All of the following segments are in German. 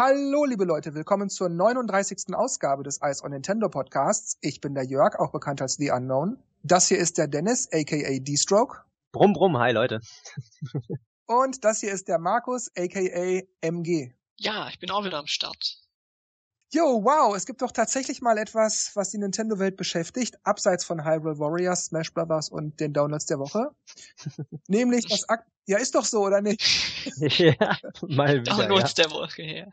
Hallo, liebe Leute, willkommen zur 39. Ausgabe des Ice on Nintendo Podcasts. Ich bin der Jörg, auch bekannt als The Unknown. Das hier ist der Dennis, aka D-Stroke. Brumm, brumm, hi Leute. Und das hier ist der Markus, aka MG. Ja, ich bin auch wieder am Start. Jo, wow, es gibt doch tatsächlich mal etwas, was die Nintendo-Welt beschäftigt, abseits von Hyrule Warriors, Smash Brothers und den Downloads der Woche. Nämlich das Akt Ja, ist doch so, oder nicht? ja, mal wieder. Downloads ja. der Woche, ja.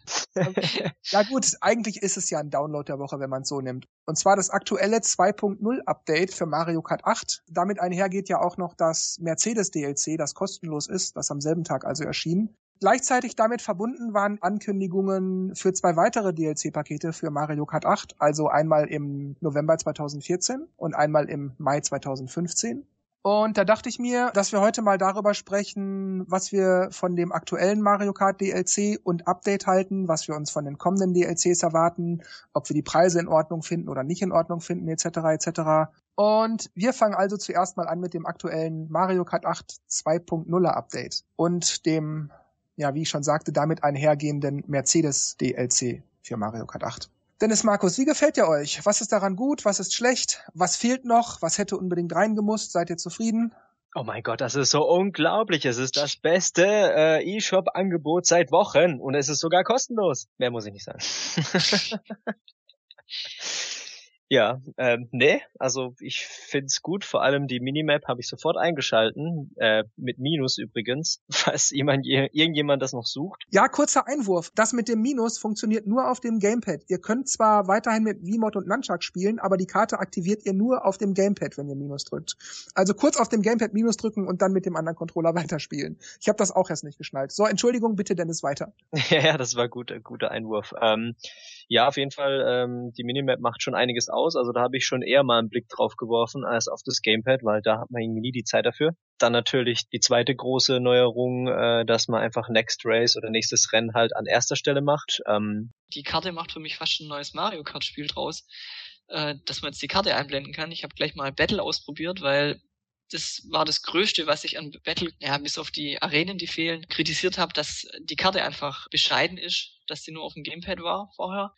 ja gut, eigentlich ist es ja ein Download der Woche, wenn man es so nimmt. Und zwar das aktuelle 2.0 Update für Mario Kart 8. Damit einhergeht ja auch noch das Mercedes DLC, das kostenlos ist, das am selben Tag also erschien. Gleichzeitig damit verbunden waren Ankündigungen für zwei weitere DLC-Pakete für Mario Kart 8, also einmal im November 2014 und einmal im Mai 2015. Und da dachte ich mir, dass wir heute mal darüber sprechen, was wir von dem aktuellen Mario Kart DLC und Update halten, was wir uns von den kommenden DLCs erwarten, ob wir die Preise in Ordnung finden oder nicht in Ordnung finden, etc. etc. Und wir fangen also zuerst mal an mit dem aktuellen Mario Kart 8 2.0 Update und dem ja, wie ich schon sagte, damit einhergehenden Mercedes DLC für Mario Kart 8. Dennis Markus, wie gefällt ihr euch? Was ist daran gut? Was ist schlecht? Was fehlt noch? Was hätte unbedingt reingemusst? Seid ihr zufrieden? Oh mein Gott, das ist so unglaublich. Es ist das beste äh, E-Shop-Angebot seit Wochen und es ist sogar kostenlos. Mehr muss ich nicht sagen. Ja, ähm, nee, also ich find's gut, vor allem die Minimap habe ich sofort eingeschalten, äh, mit Minus übrigens, falls jemand, irgendjemand das noch sucht. Ja, kurzer Einwurf. Das mit dem Minus funktioniert nur auf dem Gamepad. Ihr könnt zwar weiterhin mit V-Mod und Nunchuck spielen, aber die Karte aktiviert ihr nur auf dem Gamepad, wenn ihr Minus drückt. Also kurz auf dem Gamepad Minus drücken und dann mit dem anderen Controller weiterspielen. Ich habe das auch erst nicht geschnallt. So, Entschuldigung, bitte Dennis weiter. ja, das war gut, guter Einwurf. Ähm, ja, auf jeden Fall, ähm, die Minimap macht schon einiges aus. Also da habe ich schon eher mal einen Blick drauf geworfen als auf das Gamepad, weil da hat man irgendwie nie die Zeit dafür. Dann natürlich die zweite große Neuerung, äh, dass man einfach Next Race oder nächstes Rennen halt an erster Stelle macht. Ähm, die Karte macht für mich fast ein neues Mario Kart Spiel draus, äh, dass man jetzt die Karte einblenden kann. Ich habe gleich mal Battle ausprobiert, weil das war das Größte, was ich an Battle, ja, bis auf die Arenen, die fehlen, kritisiert habe, dass die Karte einfach bescheiden ist, dass die nur auf dem Gamepad war vorher.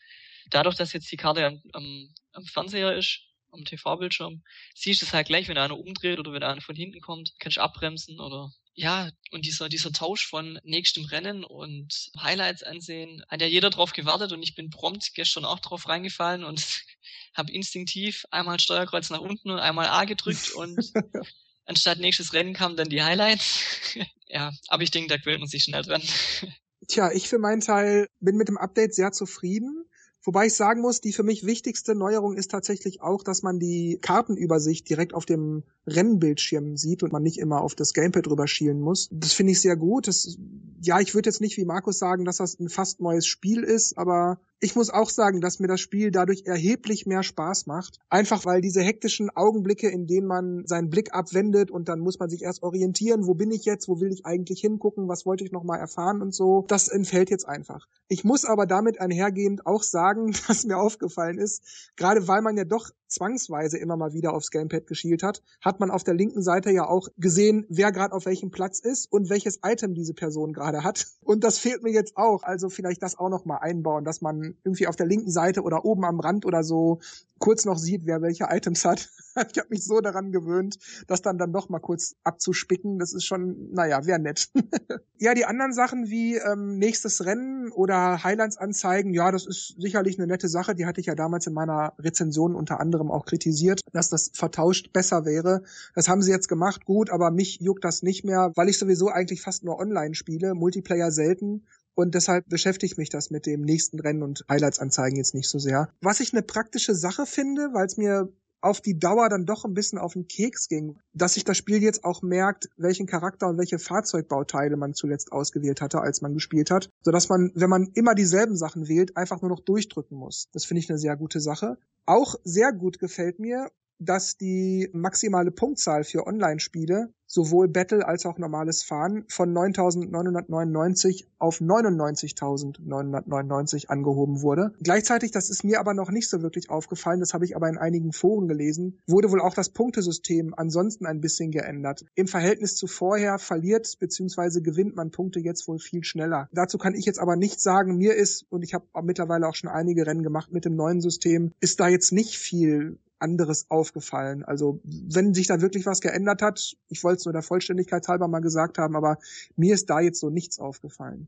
Dadurch, dass jetzt die Karte am, am, am Fernseher ist, am TV-Bildschirm, siehst du es halt gleich, wenn einer umdreht oder wenn einer von hinten kommt, kannst du abbremsen oder ja, und dieser, dieser Tausch von nächstem Rennen und Highlights ansehen, hat ja jeder drauf gewartet und ich bin prompt gestern auch drauf reingefallen und habe instinktiv einmal Steuerkreuz nach unten und einmal A gedrückt und anstatt nächstes Rennen kamen dann die Highlights. ja, aber ich denke, da gewöhnt man sich schnell dran. Tja, ich für meinen Teil bin mit dem Update sehr zufrieden. Wobei ich sagen muss, die für mich wichtigste Neuerung ist tatsächlich auch, dass man die Kartenübersicht direkt auf dem Rennbildschirm sieht und man nicht immer auf das Gamepad drüber schielen muss. Das finde ich sehr gut. Das, ja, ich würde jetzt nicht wie Markus sagen, dass das ein fast neues Spiel ist, aber ich muss auch sagen, dass mir das Spiel dadurch erheblich mehr Spaß macht. Einfach weil diese hektischen Augenblicke, in denen man seinen Blick abwendet und dann muss man sich erst orientieren, wo bin ich jetzt, wo will ich eigentlich hingucken, was wollte ich noch mal erfahren und so, das entfällt jetzt einfach. Ich muss aber damit einhergehend auch sagen, dass mir aufgefallen ist, gerade weil man ja doch zwangsweise immer mal wieder aufs Gamepad geschielt hat, hat man auf der linken Seite ja auch gesehen, wer gerade auf welchem Platz ist und welches Item diese Person gerade hat. Und das fehlt mir jetzt auch. Also vielleicht das auch noch mal einbauen, dass man irgendwie auf der linken Seite oder oben am Rand oder so kurz noch sieht, wer welche Items hat. ich habe mich so daran gewöhnt, das dann dann doch mal kurz abzuspicken. Das ist schon, naja, wäre nett. ja, die anderen Sachen wie ähm, nächstes Rennen oder Highlights anzeigen, ja, das ist sicherlich eine nette Sache. Die hatte ich ja damals in meiner Rezension unter anderem auch kritisiert, dass das vertauscht besser wäre. Das haben sie jetzt gemacht, gut, aber mich juckt das nicht mehr, weil ich sowieso eigentlich fast nur online spiele, Multiplayer selten. Und deshalb beschäftigt mich das mit dem nächsten Rennen und Highlights anzeigen jetzt nicht so sehr. Was ich eine praktische Sache finde, weil es mir auf die Dauer dann doch ein bisschen auf den Keks ging, dass sich das Spiel jetzt auch merkt, welchen Charakter und welche Fahrzeugbauteile man zuletzt ausgewählt hatte, als man gespielt hat, sodass man, wenn man immer dieselben Sachen wählt, einfach nur noch durchdrücken muss. Das finde ich eine sehr gute Sache. Auch sehr gut gefällt mir, dass die maximale Punktzahl für Online-Spiele sowohl Battle als auch normales Fahren von 9.999 auf 99.999 angehoben wurde. Gleichzeitig, das ist mir aber noch nicht so wirklich aufgefallen, das habe ich aber in einigen Foren gelesen, wurde wohl auch das Punktesystem ansonsten ein bisschen geändert. Im Verhältnis zu vorher verliert bzw. gewinnt man Punkte jetzt wohl viel schneller. Dazu kann ich jetzt aber nicht sagen, mir ist, und ich habe mittlerweile auch schon einige Rennen gemacht mit dem neuen System, ist da jetzt nicht viel anderes aufgefallen. Also wenn sich da wirklich was geändert hat, ich wollte es nur der Vollständigkeit halber mal gesagt haben, aber mir ist da jetzt so nichts aufgefallen.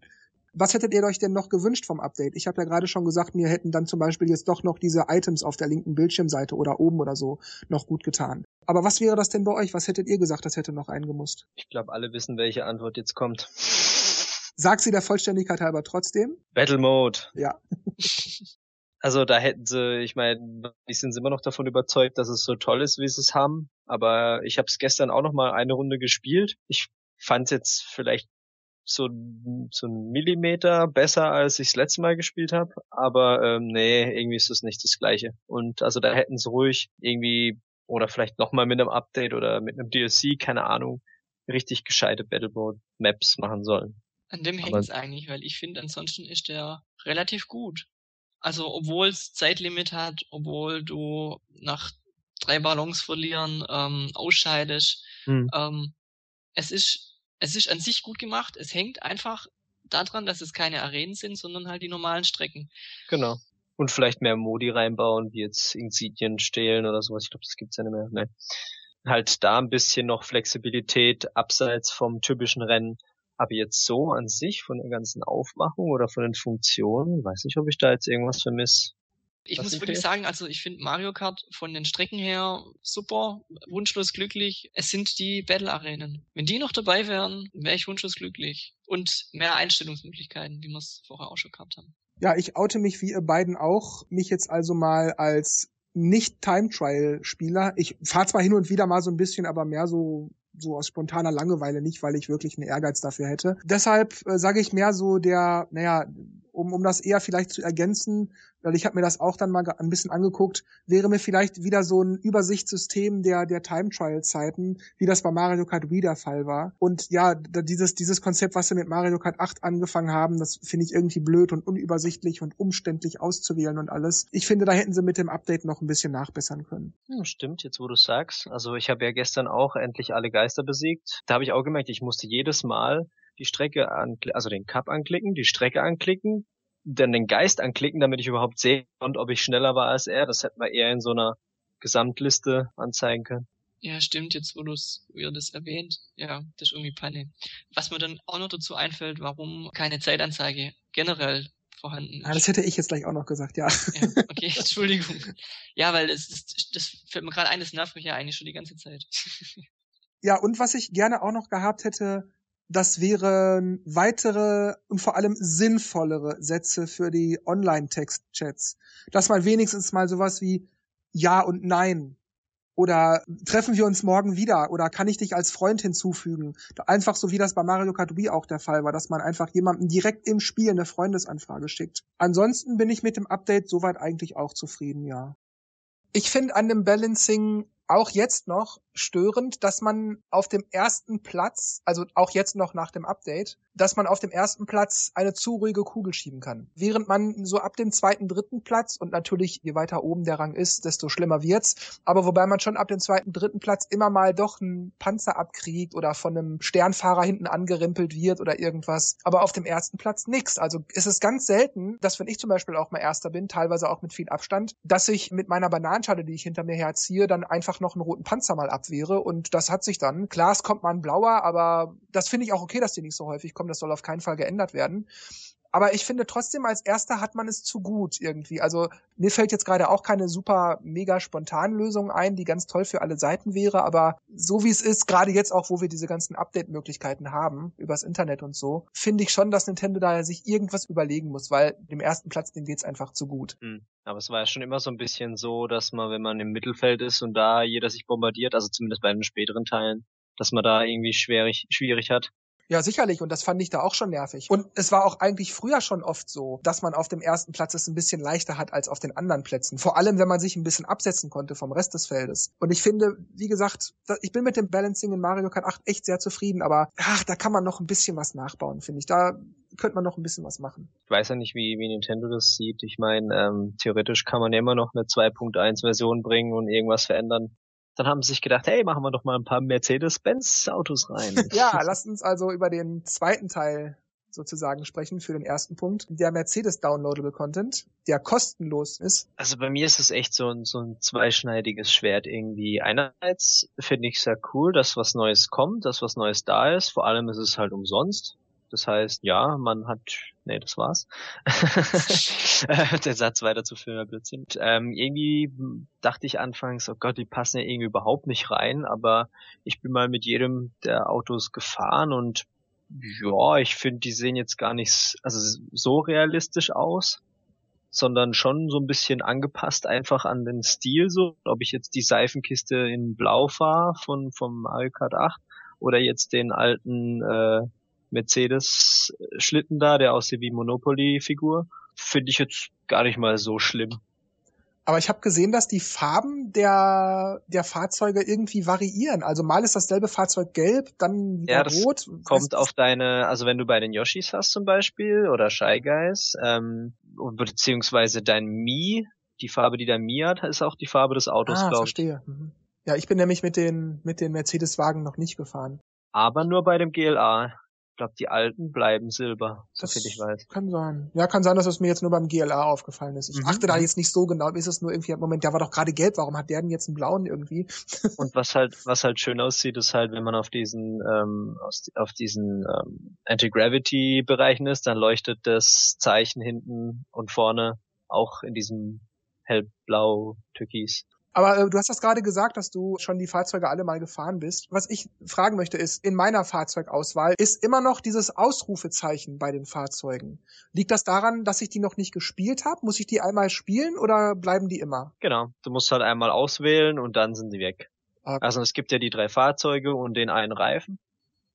Was hättet ihr euch denn noch gewünscht vom Update? Ich habe ja gerade schon gesagt, mir hätten dann zum Beispiel jetzt doch noch diese Items auf der linken Bildschirmseite oder oben oder so noch gut getan. Aber was wäre das denn bei euch? Was hättet ihr gesagt, das hätte noch eingemusst? Ich glaube, alle wissen, welche Antwort jetzt kommt. Sag sie der Vollständigkeit halber trotzdem. Battle Mode. Ja. Also da hätten sie, ich meine, die sind immer noch davon überzeugt, dass es so toll ist, wie sie es haben. Aber ich habe es gestern auch noch mal eine Runde gespielt. Ich fand es jetzt vielleicht so, so ein Millimeter besser, als ich es letztes Mal gespielt habe. Aber ähm, nee, irgendwie ist das nicht das Gleiche. Und also da hätten sie ruhig irgendwie oder vielleicht noch mal mit einem Update oder mit einem DLC, keine Ahnung, richtig gescheite Battleboard Maps machen sollen. An dem hängt es eigentlich, weil ich finde, ansonsten ist der relativ gut. Also obwohl es Zeitlimit hat, obwohl du nach drei Ballons verlieren ähm, ausscheidest, hm. ähm, es ist es ist an sich gut gemacht. Es hängt einfach daran, dass es keine Arenen sind, sondern halt die normalen Strecken. Genau. Und vielleicht mehr Modi reinbauen, wie jetzt Insignien stehlen oder sowas. Ich glaube, das gibt's ja nicht mehr. Ne. Halt da ein bisschen noch Flexibilität abseits vom typischen Rennen. Aber jetzt so an sich von der ganzen Aufmachung oder von den Funktionen, weiß nicht, ob ich da jetzt irgendwas vermisse. Ich muss wirklich sagen, also ich finde Mario Kart von den Strecken her super, wunschlos glücklich. Es sind die Battle-Arenen. Wenn die noch dabei wären, wäre ich wunschlos glücklich. Und mehr Einstellungsmöglichkeiten, wie wir es vorher auch schon gehabt haben. Ja, ich oute mich wie ihr beiden auch. Mich jetzt also mal als nicht Time Trial Spieler. Ich fahre zwar hin und wieder mal so ein bisschen, aber mehr so so aus spontaner Langeweile nicht, weil ich wirklich einen Ehrgeiz dafür hätte. Deshalb äh, sage ich mehr so der, naja, um, um das eher vielleicht zu ergänzen, weil ich habe mir das auch dann mal ein bisschen angeguckt, wäre mir vielleicht wieder so ein Übersichtssystem der der Time Trial Zeiten, wie das bei Mario Kart Wii der Fall war. Und ja, dieses dieses Konzept, was sie mit Mario Kart 8 angefangen haben, das finde ich irgendwie blöd und unübersichtlich und umständlich auszuwählen und alles. Ich finde, da hätten sie mit dem Update noch ein bisschen nachbessern können. Hm, stimmt, jetzt wo du sagst. Also ich habe ja gestern auch endlich alle Geister besiegt. Da habe ich auch gemerkt, ich musste jedes Mal die Strecke anklicken, also den Cup anklicken, die Strecke anklicken, dann den Geist anklicken, damit ich überhaupt sehen konnte, ob ich schneller war als er. Das hätten wir eher in so einer Gesamtliste anzeigen können. Ja, stimmt, jetzt wo du es, wie das erwähnt, ja, das ist irgendwie Panne. Was mir dann auch noch dazu einfällt, warum keine Zeitanzeige generell vorhanden ist. Ah, das hätte ich jetzt gleich auch noch gesagt, ja. ja okay, Entschuldigung. Ja, weil es ist, das fällt mir gerade ein, das nervt mich ja eigentlich schon die ganze Zeit. ja, und was ich gerne auch noch gehabt hätte, das wären weitere und vor allem sinnvollere Sätze für die Online-Text-Chats. Dass man wenigstens mal sowas wie Ja und Nein oder treffen wir uns morgen wieder oder kann ich dich als Freund hinzufügen? Einfach so wie das bei Mario Kart Wii auch der Fall war, dass man einfach jemandem direkt im Spiel eine Freundesanfrage schickt. Ansonsten bin ich mit dem Update soweit eigentlich auch zufrieden, ja. Ich finde an dem Balancing auch jetzt noch störend, dass man auf dem ersten Platz, also auch jetzt noch nach dem Update, dass man auf dem ersten Platz eine zu ruhige Kugel schieben kann. Während man so ab dem zweiten, dritten Platz und natürlich je weiter oben der Rang ist, desto schlimmer wird's, aber wobei man schon ab dem zweiten, dritten Platz immer mal doch einen Panzer abkriegt oder von einem Sternfahrer hinten angerimpelt wird oder irgendwas, aber auf dem ersten Platz nix. Also es ist ganz selten, dass wenn ich zum Beispiel auch mal Erster bin, teilweise auch mit viel Abstand, dass ich mit meiner Bananenschale, die ich hinter mir herziehe, dann einfach noch einen roten Panzer mal abwehre und das hat sich dann. Klar, es kommt mal ein blauer, aber das finde ich auch okay, dass die nicht so häufig kommen. Das soll auf keinen Fall geändert werden. Aber ich finde trotzdem, als erster hat man es zu gut irgendwie. Also mir fällt jetzt gerade auch keine super mega spontane Lösung ein, die ganz toll für alle Seiten wäre. Aber so wie es ist, gerade jetzt auch, wo wir diese ganzen Update-Möglichkeiten haben, übers Internet und so, finde ich schon, dass Nintendo da sich irgendwas überlegen muss, weil dem ersten Platz, dem geht's einfach zu gut. Hm. Aber es war ja schon immer so ein bisschen so, dass man, wenn man im Mittelfeld ist und da jeder sich bombardiert, also zumindest bei den späteren Teilen, dass man da irgendwie schwierig, schwierig hat. Ja, sicherlich. Und das fand ich da auch schon nervig. Und es war auch eigentlich früher schon oft so, dass man auf dem ersten Platz es ein bisschen leichter hat als auf den anderen Plätzen. Vor allem, wenn man sich ein bisschen absetzen konnte vom Rest des Feldes. Und ich finde, wie gesagt, ich bin mit dem Balancing in Mario Kart 8 echt sehr zufrieden, aber ach, da kann man noch ein bisschen was nachbauen, finde ich. Da könnte man noch ein bisschen was machen. Ich weiß ja nicht, wie, wie Nintendo das sieht. Ich meine, ähm, theoretisch kann man ja immer noch eine 2.1 Version bringen und irgendwas verändern. Dann haben sie sich gedacht, hey, machen wir doch mal ein paar Mercedes-Benz-Autos rein. ja, lasst uns also über den zweiten Teil sozusagen sprechen für den ersten Punkt. Der Mercedes Downloadable Content, der kostenlos ist. Also bei mir ist es echt so ein, so ein zweischneidiges Schwert irgendwie. Einerseits finde ich es sehr cool, dass was Neues kommt, dass was Neues da ist. Vor allem ist es halt umsonst. Das heißt, ja, man hat, nee, das war's. Der Satz weiterzuführen, Blödsinn. Ähm, irgendwie dachte ich anfangs, oh Gott, die passen ja irgendwie überhaupt nicht rein, aber ich bin mal mit jedem der Autos gefahren und ja, ich finde, die sehen jetzt gar nicht also so realistisch aus, sondern schon so ein bisschen angepasst einfach an den Stil so. Ob ich jetzt die Seifenkiste in Blau fahre von vom Kart 8 oder jetzt den alten äh, Mercedes-Schlitten da, der aussieht wie Monopoly-Figur, finde ich jetzt gar nicht mal so schlimm. Aber ich habe gesehen, dass die Farben der, der Fahrzeuge irgendwie variieren. Also mal ist dasselbe Fahrzeug gelb, dann wieder ja, das rot. Kommt auf deine, also wenn du bei den Yoshis hast zum Beispiel oder Shy Guys, ähm, beziehungsweise dein Mi, die Farbe, die dein Mi hat, ist auch die Farbe des Autos, ah, glaube ich. verstehe. Mhm. Ja, ich bin nämlich mit den, mit den Mercedes-Wagen noch nicht gefahren. Aber nur bei dem GLA glaube, die alten bleiben Silber, so viel ich weiß. Kann sein. Ja, kann sein, dass es mir jetzt nur beim GLA aufgefallen ist. Ich mhm. achte da mhm. jetzt nicht so genau, ist es nur irgendwie, Moment, der war doch gerade gelb, warum hat der denn jetzt einen blauen irgendwie? Und was halt, was halt schön aussieht, ist halt, wenn man auf diesen, ähm, auf diesen ähm, Anti-Gravity-Bereichen ist, dann leuchtet das Zeichen hinten und vorne auch in diesem hellblau Türkis. Aber äh, du hast das gerade gesagt, dass du schon die Fahrzeuge alle mal gefahren bist. Was ich fragen möchte ist, in meiner Fahrzeugauswahl ist immer noch dieses Ausrufezeichen bei den Fahrzeugen. Liegt das daran, dass ich die noch nicht gespielt habe? Muss ich die einmal spielen oder bleiben die immer? Genau, du musst halt einmal auswählen und dann sind sie weg. Okay. Also es gibt ja die drei Fahrzeuge und den einen Reifen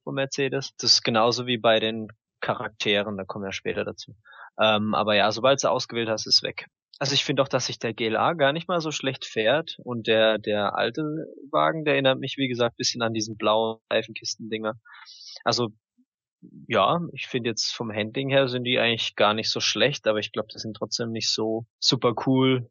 von Mercedes. Das ist genauso wie bei den Charakteren, da kommen wir später dazu. Ähm, aber ja, sobald du ausgewählt hast, ist weg. Also ich finde auch, dass sich der GLA gar nicht mal so schlecht fährt und der der alte Wagen, der erinnert mich wie gesagt bisschen an diesen blauen Reifenkistendinger. Also ja, ich finde jetzt vom Handling her sind die eigentlich gar nicht so schlecht, aber ich glaube, die sind trotzdem nicht so super cool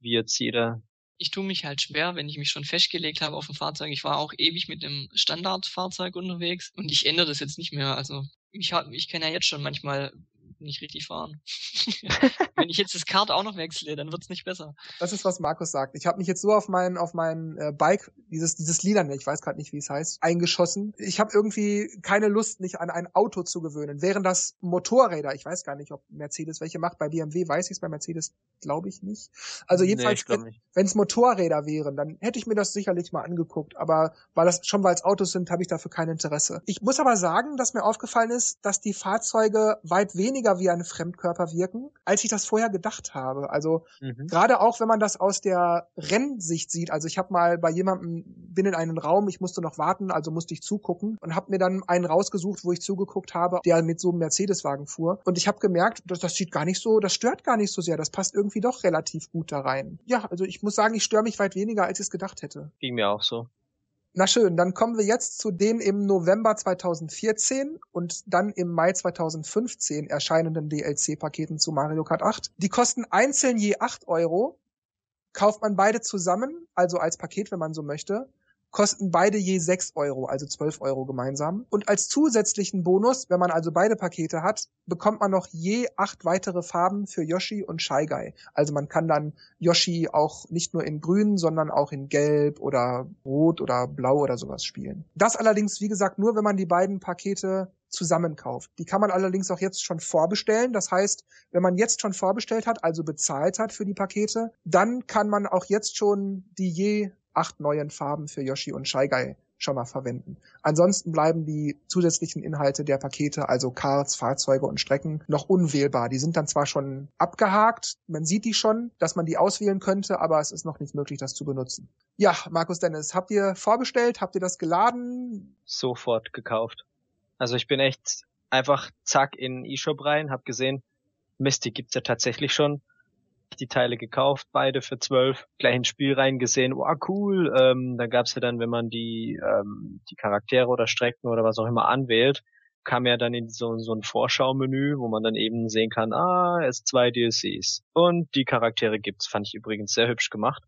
wie jetzt jeder. Ich tue mich halt schwer, wenn ich mich schon festgelegt habe auf ein Fahrzeug. Ich war auch ewig mit dem Standardfahrzeug unterwegs und ich ändere das jetzt nicht mehr. Also ich, hab, ich kenne ja jetzt schon manchmal nicht richtig fahren. Wenn ich jetzt das Kart auch noch wechsle, dann wird's nicht besser. Das ist, was Markus sagt. Ich habe mich jetzt so auf mein, auf mein äh, Bike, dieses, dieses Lilane, ich weiß gerade nicht, wie es heißt, eingeschossen. Ich habe irgendwie keine Lust, mich an ein Auto zu gewöhnen. Wären das Motorräder, ich weiß gar nicht, ob Mercedes welche macht. Bei BMW weiß ich es, bei Mercedes glaube ich nicht. Also jedenfalls, nee, wenn es Motorräder wären, dann hätte ich mir das sicherlich mal angeguckt. Aber weil das schon weil es Autos sind, habe ich dafür kein Interesse. Ich muss aber sagen, dass mir aufgefallen ist, dass die Fahrzeuge weit weniger wie ein Fremdkörper wirken, als ich das vorher gedacht habe. Also mhm. gerade auch, wenn man das aus der Rennsicht sieht. Also ich habe mal bei jemandem, bin in einen Raum, ich musste noch warten, also musste ich zugucken und habe mir dann einen rausgesucht, wo ich zugeguckt habe, der mit so einem Mercedes-Wagen fuhr. Und ich habe gemerkt, dass das sieht gar nicht so, das stört gar nicht so sehr. Das passt irgendwie doch relativ gut da rein. Ja, also ich muss sagen, ich störe mich weit weniger, als ich es gedacht hätte. Ging mir auch so. Na schön, dann kommen wir jetzt zu den im November 2014 und dann im Mai 2015 erscheinenden DLC-Paketen zu Mario Kart 8. Die kosten einzeln je 8 Euro. Kauft man beide zusammen, also als Paket, wenn man so möchte, kosten beide je 6 Euro, also 12 Euro gemeinsam. Und als zusätzlichen Bonus, wenn man also beide Pakete hat, bekommt man noch je acht weitere Farben für Yoshi und Shy Guy. Also man kann dann Yoshi auch nicht nur in grün, sondern auch in gelb oder rot oder blau oder sowas spielen. Das allerdings, wie gesagt, nur wenn man die beiden Pakete zusammenkauft. Die kann man allerdings auch jetzt schon vorbestellen. Das heißt, wenn man jetzt schon vorbestellt hat, also bezahlt hat für die Pakete, dann kann man auch jetzt schon die je acht neuen Farben für Yoshi und Guy schon mal verwenden. Ansonsten bleiben die zusätzlichen Inhalte der Pakete, also Cards, Fahrzeuge und Strecken, noch unwählbar. Die sind dann zwar schon abgehakt, man sieht die schon, dass man die auswählen könnte, aber es ist noch nicht möglich, das zu benutzen. Ja, Markus Dennis, habt ihr vorbestellt? Habt ihr das geladen? Sofort gekauft. Also ich bin echt einfach zack in den E-Shop rein, hab gesehen, Mist, die gibt's ja tatsächlich schon. Die Teile gekauft, beide für zwölf, gleich ins Spiel reingesehen, wow, cool. Ähm, da gab's ja dann, wenn man die, ähm, die Charaktere oder Strecken oder was auch immer anwählt, kam ja dann in so, so ein Vorschaumenü, wo man dann eben sehen kann, ah, es zwei DLCs. Und die Charaktere gibt's, fand ich übrigens sehr hübsch gemacht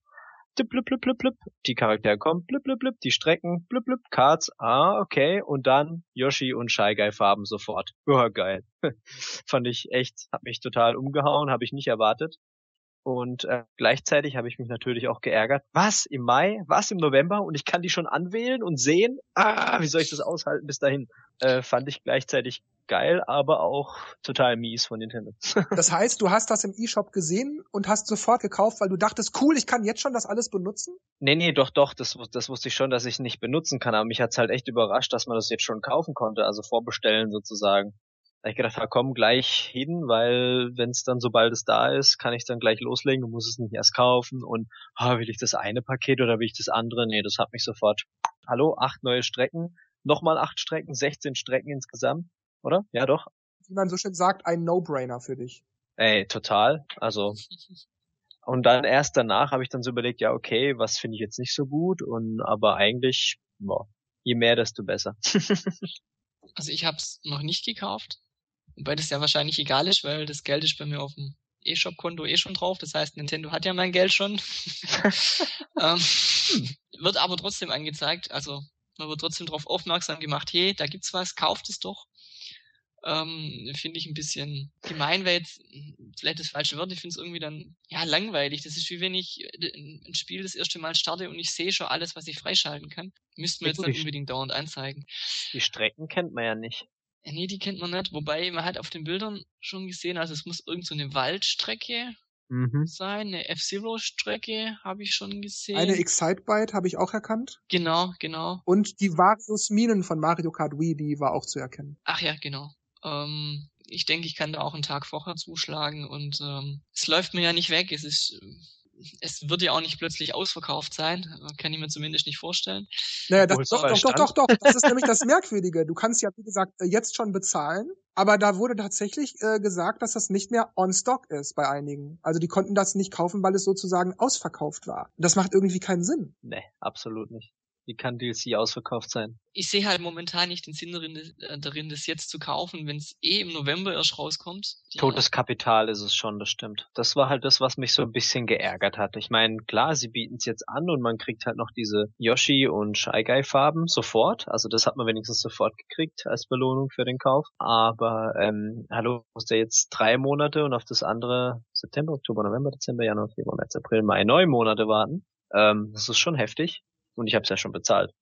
blub, blub, blub, blub, die Charaktere kommen, blub, blub, blub, die Strecken, blub, blub, Cards, ah, okay, und dann Yoshi und Shy Guy Farben sofort. Oh, geil. Fand ich echt, hat mich total umgehauen, habe ich nicht erwartet. Und äh, gleichzeitig habe ich mich natürlich auch geärgert. Was im Mai? Was im November? Und ich kann die schon anwählen und sehen? Ah, wie soll ich das aushalten bis dahin? Äh, fand ich gleichzeitig geil, aber auch total mies von Nintendo. das heißt, du hast das im eShop gesehen und hast sofort gekauft, weil du dachtest, cool, ich kann jetzt schon das alles benutzen? Nee, nee, doch, doch, das, das wusste ich schon, dass ich nicht benutzen kann, aber mich hat's halt echt überrascht, dass man das jetzt schon kaufen konnte, also vorbestellen sozusagen. Da hab ich gedacht, ja, komm gleich hin, weil wenn es dann sobald es da ist, kann ich dann gleich loslegen und muss es nicht erst kaufen und ah, will ich das eine Paket oder will ich das andere? Nee, das hat mich sofort. Hallo, acht neue Strecken, nochmal acht Strecken, 16 Strecken insgesamt oder? Ja, doch. Wie man so schön sagt, ein No-Brainer für dich. Ey, total. Also und dann erst danach habe ich dann so überlegt, ja okay, was finde ich jetzt nicht so gut und aber eigentlich, boah, je mehr, desto besser. also ich habe es noch nicht gekauft, wobei das ja wahrscheinlich egal ist, weil das Geld ist bei mir auf dem E-Shop-Konto eh schon drauf. Das heißt, Nintendo hat ja mein Geld schon. ähm, wird aber trotzdem angezeigt, also man wird trotzdem darauf aufmerksam gemacht, hey, da gibt's was, kauft es doch ähm, finde ich ein bisschen gemein, weil jetzt vielleicht das falsche Wort, ich finde es irgendwie dann ja langweilig. Das ist wie wenn ich äh, ein Spiel das erste Mal starte und ich sehe schon alles, was ich freischalten kann. Müssten wir jetzt nicht unbedingt dauernd anzeigen. Die Strecken kennt man ja nicht. Nee, die kennt man nicht, wobei man hat auf den Bildern schon gesehen, also es muss irgend so eine Waldstrecke mhm. sein, eine F-Zero-Strecke habe ich schon gesehen. Eine Excitebike habe ich auch erkannt. Genau, genau. Und die Varius Minen von Mario Kart Wii, die war auch zu erkennen. Ach ja, genau. Ähm, ich denke, ich kann da auch einen Tag vorher zuschlagen und ähm, es läuft mir ja nicht weg. Es ist es wird ja auch nicht plötzlich ausverkauft sein, kann ich mir zumindest nicht vorstellen. Naja, das, doch, doch, doch, doch, doch, das ist nämlich das Merkwürdige. Du kannst ja, wie gesagt, äh, jetzt schon bezahlen, aber da wurde tatsächlich äh, gesagt, dass das nicht mehr on stock ist bei einigen. Also die konnten das nicht kaufen, weil es sozusagen ausverkauft war. Das macht irgendwie keinen Sinn. Nee, absolut nicht. Wie kann DLC ausverkauft sein? Ich sehe halt momentan nicht den Sinn darin, äh, darin das jetzt zu kaufen, wenn es eh im November erst rauskommt. Ja. Totes Kapital ist es schon, das stimmt. Das war halt das, was mich so ein bisschen geärgert hat. Ich meine, klar, sie bieten es jetzt an und man kriegt halt noch diese Yoshi und Shy Guy Farben sofort. Also das hat man wenigstens sofort gekriegt als Belohnung für den Kauf. Aber ähm, hallo, muss der jetzt drei Monate und auf das andere September, Oktober, November, Dezember, Januar, Februar, März, April, Mai, neun Monate warten. Ähm, das ist schon heftig. Und ich habe es ja schon bezahlt.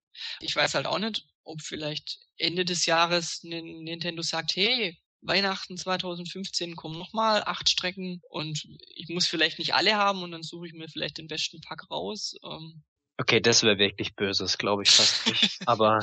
Ich weiß halt auch nicht, ob vielleicht Ende des Jahres Nintendo sagt, hey, Weihnachten 2015 kommen nochmal acht Strecken und ich muss vielleicht nicht alle haben und dann suche ich mir vielleicht den besten Pack raus. Ähm. Okay, das wäre wirklich böses, glaube ich fast nicht. Aber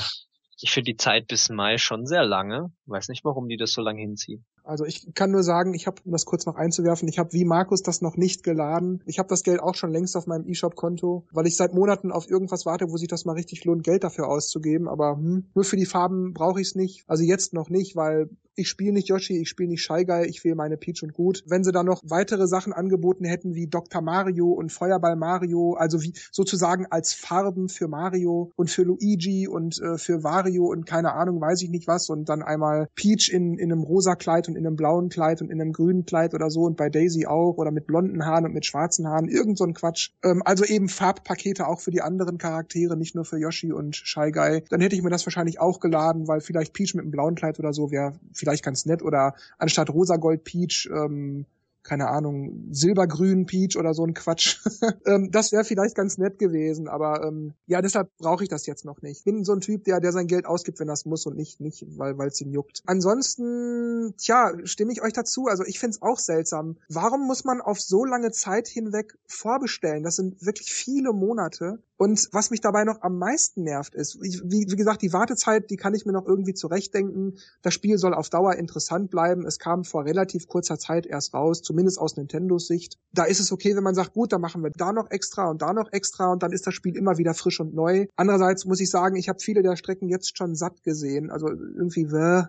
ich finde die Zeit bis Mai schon sehr lange. Weiß nicht, warum die das so lange hinziehen. Also ich kann nur sagen, ich habe, um das kurz noch einzuwerfen, ich habe wie Markus das noch nicht geladen. Ich habe das Geld auch schon längst auf meinem eShop-Konto, weil ich seit Monaten auf irgendwas warte, wo sich das mal richtig lohnt, Geld dafür auszugeben. Aber hm, nur für die Farben brauche ich es nicht. Also jetzt noch nicht, weil ich spiele nicht Yoshi, ich spiele nicht Shy Guy, ich wähle meine Peach und gut. Wenn sie da noch weitere Sachen angeboten hätten wie Dr. Mario und Feuerball Mario, also wie sozusagen als Farben für Mario und für Luigi und äh, für Wario und keine Ahnung, weiß ich nicht was und dann einmal Peach in, in einem rosa Kleid in einem blauen Kleid und in einem grünen Kleid oder so und bei Daisy auch oder mit blonden Haaren und mit schwarzen Haaren, irgend so ein Quatsch. Ähm, also eben Farbpakete auch für die anderen Charaktere, nicht nur für Yoshi und Shy Guy. Dann hätte ich mir das wahrscheinlich auch geladen, weil vielleicht Peach mit einem blauen Kleid oder so wäre vielleicht ganz nett oder anstatt rosa Gold Peach ähm, keine Ahnung, silbergrün Peach oder so ein Quatsch. ähm, das wäre vielleicht ganz nett gewesen, aber ähm, ja, deshalb brauche ich das jetzt noch nicht. Bin so ein Typ, der, der sein Geld ausgibt, wenn das muss und nicht, nicht, weil es ihn juckt. Ansonsten, tja, stimme ich euch dazu. Also ich finde es auch seltsam. Warum muss man auf so lange Zeit hinweg vorbestellen? Das sind wirklich viele Monate. Und was mich dabei noch am meisten nervt, ist, wie, wie gesagt, die Wartezeit, die kann ich mir noch irgendwie zurechtdenken. Das Spiel soll auf Dauer interessant bleiben. Es kam vor relativ kurzer Zeit erst raus. Zu zumindest aus Nintendos Sicht. Da ist es okay, wenn man sagt, gut, dann machen wir da noch extra und da noch extra und dann ist das Spiel immer wieder frisch und neu. Andererseits muss ich sagen, ich habe viele der Strecken jetzt schon satt gesehen. Also irgendwie, wäh,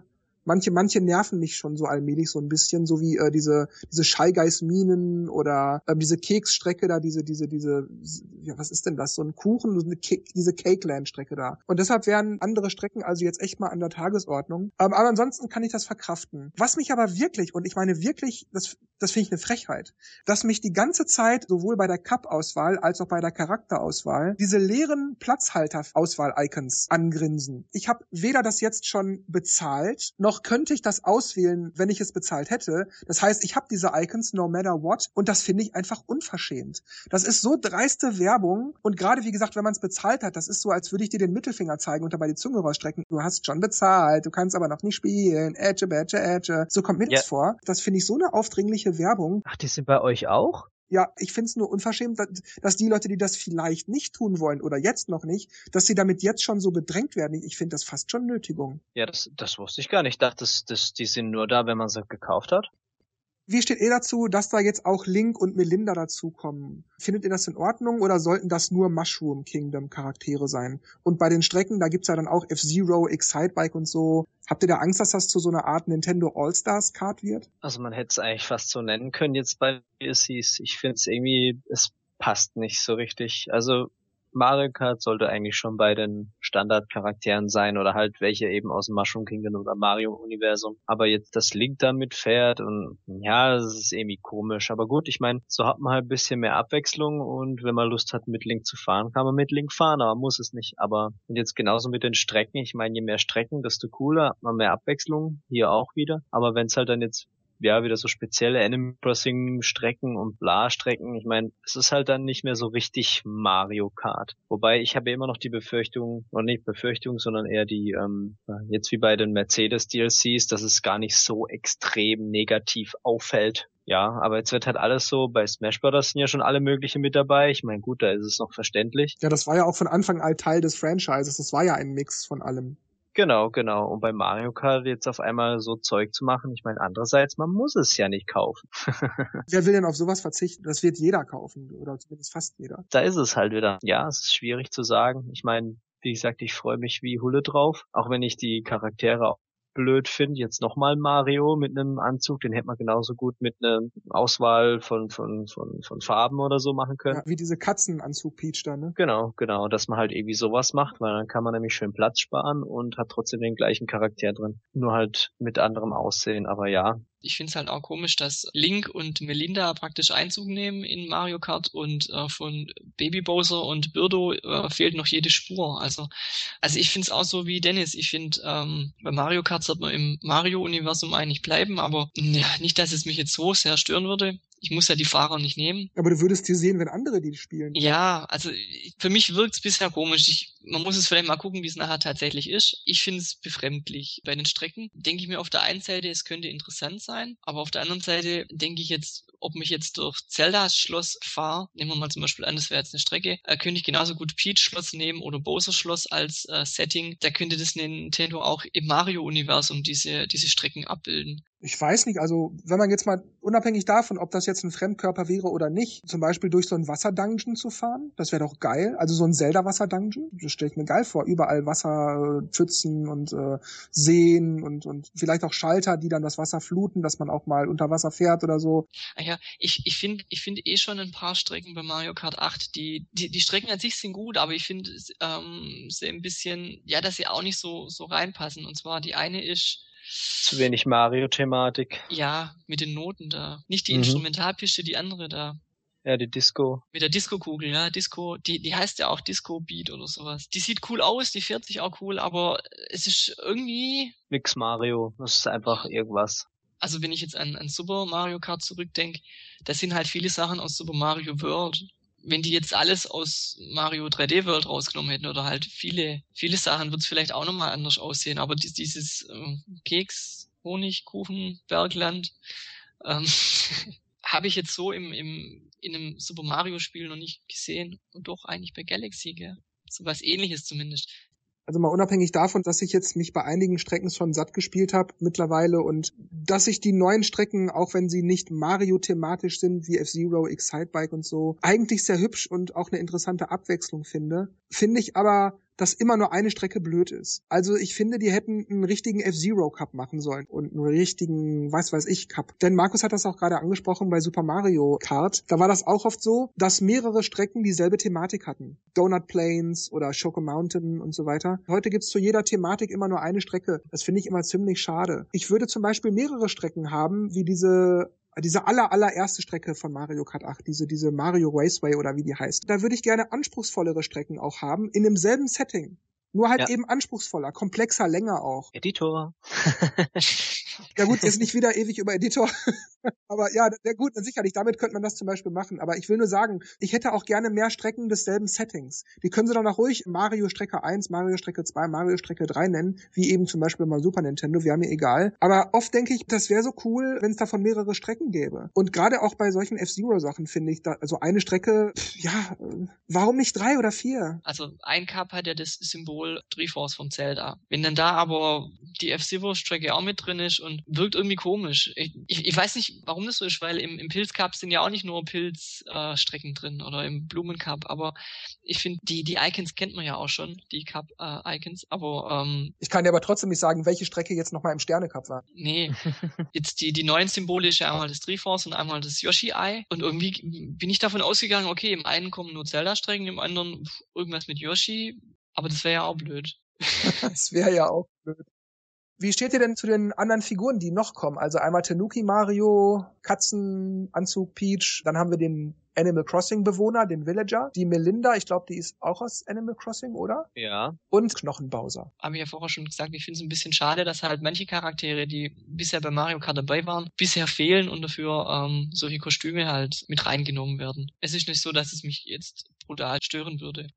manche, manche nerven mich schon so allmählich so ein bisschen, so wie äh, diese, diese Scheigeis-Minen oder äh, diese Keksstrecke da, diese, diese, diese, ja, was ist denn das? So ein Kuchen, so eine Ke diese Cakeland-Strecke da. Und deshalb wären andere Strecken also jetzt echt mal an der Tagesordnung. Ähm, aber ansonsten kann ich das verkraften. Was mich aber wirklich, und ich meine wirklich, das, das finde ich eine Frechheit, dass mich die ganze Zeit sowohl bei der Cup-Auswahl als auch bei der Charakterauswahl diese leeren Platzhalter-Auswahl-Icons angrinsen. Ich habe weder das jetzt schon bezahlt, noch noch könnte ich das auswählen, wenn ich es bezahlt hätte. Das heißt, ich habe diese Icons no matter what und das finde ich einfach unverschämt. Das ist so dreiste Werbung und gerade wie gesagt, wenn man es bezahlt hat, das ist so, als würde ich dir den Mittelfinger zeigen und dabei die Zunge rausstrecken. Du hast schon bezahlt, du kannst aber noch nicht spielen. Edge, Badge, Edge. So kommt mir ja. das vor. Das finde ich so eine aufdringliche Werbung. Ach, die sind bei euch auch? Ja, ich finde es nur unverschämt, dass die Leute, die das vielleicht nicht tun wollen oder jetzt noch nicht, dass sie damit jetzt schon so bedrängt werden. Ich finde das fast schon Nötigung. Ja, das, das wusste ich gar nicht. Ich dachte, das, das, die sind nur da, wenn man sie gekauft hat. Wie steht ihr dazu, dass da jetzt auch Link und Melinda dazukommen? Findet ihr das in Ordnung oder sollten das nur Mushroom Kingdom Charaktere sein? Und bei den Strecken, da gibt's ja dann auch F-Zero, Excitebike und so. Habt ihr da Angst, dass das zu so einer Art Nintendo All-Stars Card wird? Also man hätte es eigentlich fast so nennen können jetzt bei DLCs. Ich finde es irgendwie, es passt nicht so richtig. Also Mario Kart sollte eigentlich schon bei den Standardcharakteren sein oder halt welche eben aus dem Mushroom Kingdom oder Mario Universum. Aber jetzt das Link damit fährt und ja, das ist irgendwie komisch. Aber gut, ich meine, so hat man halt ein bisschen mehr Abwechslung und wenn man Lust hat mit Link zu fahren, kann man mit Link fahren, aber muss es nicht. Aber und jetzt genauso mit den Strecken. Ich meine, je mehr Strecken, desto cooler, hat man mehr Abwechslung. Hier auch wieder. Aber wenn es halt dann jetzt ja, wieder so spezielle Animal Crossing Strecken und bla Strecken. Ich meine, es ist halt dann nicht mehr so richtig Mario Kart. Wobei ich habe immer noch die Befürchtung, oder nicht Befürchtung, sondern eher die, ähm, jetzt wie bei den Mercedes DLCs, dass es gar nicht so extrem negativ auffällt. Ja, aber jetzt wird halt alles so, bei Smash Bros. sind ja schon alle möglichen mit dabei. Ich meine, gut, da ist es noch verständlich. Ja, das war ja auch von Anfang an Teil des Franchises. Das war ja ein Mix von allem. Genau, genau. Und bei Mario Kart jetzt auf einmal so Zeug zu machen, ich meine, andererseits, man muss es ja nicht kaufen. Wer will denn auf sowas verzichten? Das wird jeder kaufen, oder zumindest fast jeder. Da ist es halt wieder. Ja, es ist schwierig zu sagen. Ich meine, wie gesagt, ich freue mich wie Hulle drauf, auch wenn ich die Charaktere blöd finde, jetzt nochmal Mario mit einem Anzug, den hätte man genauso gut mit einer Auswahl von, von, von, von Farben oder so machen können. Ja, wie diese Katzenanzug Peach da, ne? Genau, genau, dass man halt irgendwie sowas macht, weil dann kann man nämlich schön Platz sparen und hat trotzdem den gleichen Charakter drin. Nur halt mit anderem Aussehen, aber ja, ich finde es halt auch komisch, dass Link und Melinda praktisch Einzug nehmen in Mario Kart und äh, von Baby Bowser und Birdo äh, fehlt noch jede Spur. Also, also ich finde es auch so wie Dennis. Ich finde, ähm, bei Mario Kart sollte man im Mario-Universum eigentlich bleiben, aber ja, nicht, dass es mich jetzt so sehr stören würde ich muss ja die Fahrer nicht nehmen. Aber du würdest dir sehen, wenn andere die spielen. Ja, also für mich wirkt es bisher komisch. Ich, man muss es vielleicht mal gucken, wie es nachher tatsächlich ist. Ich finde es befremdlich. Bei den Strecken denke ich mir auf der einen Seite, es könnte interessant sein, aber auf der anderen Seite denke ich jetzt, ob mich jetzt durch Zeldas Schloss fahre, nehmen wir mal zum Beispiel an, das wäre jetzt eine Strecke, äh, könnte ich genauso gut Peach Schloss nehmen oder Bowser Schloss als äh, Setting. Da könnte das Nintendo auch im Mario-Universum diese, diese Strecken abbilden ich weiß nicht, also wenn man jetzt mal unabhängig davon, ob das jetzt ein Fremdkörper wäre oder nicht, zum Beispiel durch so ein Wasserdungeon zu fahren, das wäre doch geil. Also so ein Zelda-Wasser-Dungeon, das stelle ich mir geil vor. Überall Wasserpfützen und äh, Seen und, und vielleicht auch Schalter, die dann das Wasser fluten, dass man auch mal unter Wasser fährt oder so. Ah ja, ich, ich finde ich finde eh schon ein paar Strecken bei Mario Kart 8, die, die, die Strecken an sich sind gut, aber ich finde ähm, sie ein bisschen, ja, dass sie auch nicht so, so reinpassen. Und zwar die eine ist, zu wenig Mario-Thematik. Ja, mit den Noten da. Nicht die mhm. Instrumentalpiste, die andere da. Ja, die Disco. Mit der Disco-Kugel, ja, Disco, die, die heißt ja auch Disco Beat oder sowas. Die sieht cool aus, die fährt sich auch cool, aber es ist irgendwie. Nix Mario, das ist einfach irgendwas. Also wenn ich jetzt an, an Super Mario Kart zurückdenke, da sind halt viele Sachen aus Super Mario World wenn die jetzt alles aus Mario 3D World rausgenommen hätten oder halt viele, viele Sachen, wird es vielleicht auch nochmal anders aussehen. Aber dieses äh, Keks, Honigkuchen, Bergland ähm, habe ich jetzt so im, im, in einem Super Mario Spiel noch nicht gesehen. Und doch eigentlich bei Galaxy, gell? So was ähnliches zumindest. Also mal unabhängig davon, dass ich jetzt mich bei einigen Strecken schon satt gespielt habe mittlerweile und dass ich die neuen Strecken, auch wenn sie nicht Mario-thematisch sind, wie F-Zero, Excitebike und so, eigentlich sehr hübsch und auch eine interessante Abwechslung finde, finde ich aber dass immer nur eine Strecke blöd ist. Also ich finde, die hätten einen richtigen F-Zero Cup machen sollen und einen richtigen, was weiß ich, Cup. Denn Markus hat das auch gerade angesprochen bei Super Mario Kart. Da war das auch oft so, dass mehrere Strecken dieselbe Thematik hatten. Donut Plains oder Choco Mountain und so weiter. Heute gibt's zu jeder Thematik immer nur eine Strecke. Das finde ich immer ziemlich schade. Ich würde zum Beispiel mehrere Strecken haben, wie diese diese aller, allererste Strecke von Mario Kart 8, diese, diese Mario Raceway oder wie die heißt, da würde ich gerne anspruchsvollere Strecken auch haben, in demselben Setting. Nur halt ja. eben anspruchsvoller, komplexer, länger auch. Editor. ja gut, jetzt nicht wieder ewig über Editor. aber ja, der gut, sicherlich, damit könnte man das zum Beispiel machen. Aber ich will nur sagen, ich hätte auch gerne mehr Strecken desselben Settings. Die können sie doch auch ruhig Mario Strecke 1, Mario Strecke 2, Mario Strecke 3 nennen, wie eben zum Beispiel mal Super Nintendo, wäre mir egal. Aber oft denke ich, das wäre so cool, wenn es davon mehrere Strecken gäbe. Und gerade auch bei solchen F-Zero-Sachen finde ich, da, also eine Strecke, ja, warum nicht drei oder vier? Also ein Cup hat ja das Symbol Symbol Triforce vom Zelda. Wenn dann da aber die F-Zero-Strecke auch mit drin ist und wirkt irgendwie komisch. Ich, ich, ich, weiß nicht, warum das so ist, weil im, im Pilz Cup sind ja auch nicht nur Pilzstrecken äh, drin oder im Blumen Cup, aber ich finde, die, die Icons kennt man ja auch schon, die Cup-Icons, äh, aber ähm, Ich kann dir aber trotzdem nicht sagen, welche Strecke jetzt nochmal im Sterne-Cup war. Nee. jetzt die, die neuen Symbole ist ja einmal das Triforce und einmal das Yoshi-Eye und irgendwie bin ich davon ausgegangen, okay, im einen kommen nur Zelda-Strecken, im anderen irgendwas mit Yoshi, aber das wäre ja auch blöd. das wäre ja auch blöd. Wie steht ihr denn zu den anderen Figuren, die noch kommen? Also einmal Tanuki Mario, Katzenanzug Peach, dann haben wir den Animal Crossing Bewohner, den Villager, die Melinda, ich glaube, die ist auch aus Animal Crossing, oder? Ja. Und Knochenbowser. Haben wir ja vorher schon gesagt, ich finde es ein bisschen schade, dass halt manche Charaktere, die bisher bei Mario Kart dabei waren, bisher fehlen und dafür ähm, solche Kostüme halt mit reingenommen werden. Es ist nicht so, dass es mich jetzt brutal stören würde.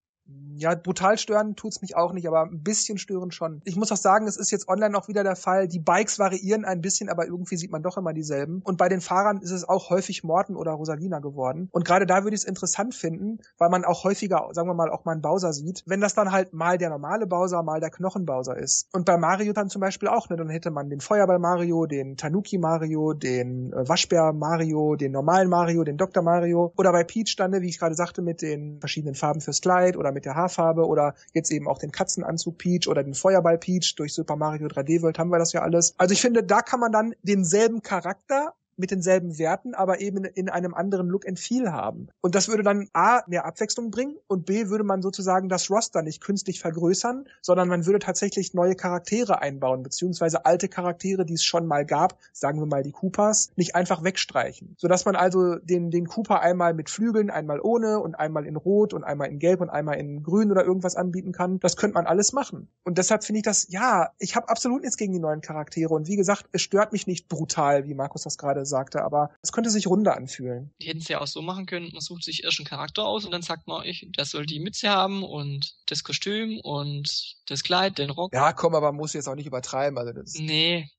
Ja, brutal stören tut's mich auch nicht, aber ein bisschen stören schon. Ich muss auch sagen, es ist jetzt online auch wieder der Fall. Die Bikes variieren ein bisschen, aber irgendwie sieht man doch immer dieselben. Und bei den Fahrern ist es auch häufig Morten oder Rosalina geworden. Und gerade da würde ich es interessant finden, weil man auch häufiger, sagen wir mal, auch mal einen Bowser sieht, wenn das dann halt mal der normale Bowser, mal der Knochenbowser ist. Und bei Mario dann zum Beispiel auch, ne? Dann hätte man den Feuerball Mario, den Tanuki Mario, den äh, Waschbär Mario, den normalen Mario, den Dr. Mario. Oder bei Peach dann, ne, wie ich gerade sagte, mit den verschiedenen Farben fürs Kleid oder mit der Haarfarbe oder jetzt eben auch den Katzenanzug Peach oder den Feuerball Peach durch Super Mario 3D World haben wir das ja alles. Also ich finde, da kann man dann denselben Charakter mit denselben Werten, aber eben in einem anderen Look and Feel haben. Und das würde dann A, mehr Abwechslung bringen und B, würde man sozusagen das Roster nicht künstlich vergrößern, sondern man würde tatsächlich neue Charaktere einbauen, beziehungsweise alte Charaktere, die es schon mal gab, sagen wir mal die Koopas, nicht einfach wegstreichen. Sodass man also den, den Koopa einmal mit Flügeln, einmal ohne und einmal in Rot und einmal in Gelb und einmal in Grün oder irgendwas anbieten kann. Das könnte man alles machen. Und deshalb finde ich das, ja, ich habe absolut nichts gegen die neuen Charaktere. Und wie gesagt, es stört mich nicht brutal, wie Markus das gerade sagte, aber es könnte sich runder anfühlen. Die hätten es ja auch so machen können, man sucht sich erst einen Charakter aus und dann sagt man, ich, der soll die Mütze haben und das Kostüm und das Kleid, den Rock. Ja, komm, aber man muss jetzt auch nicht übertreiben. Also das nee.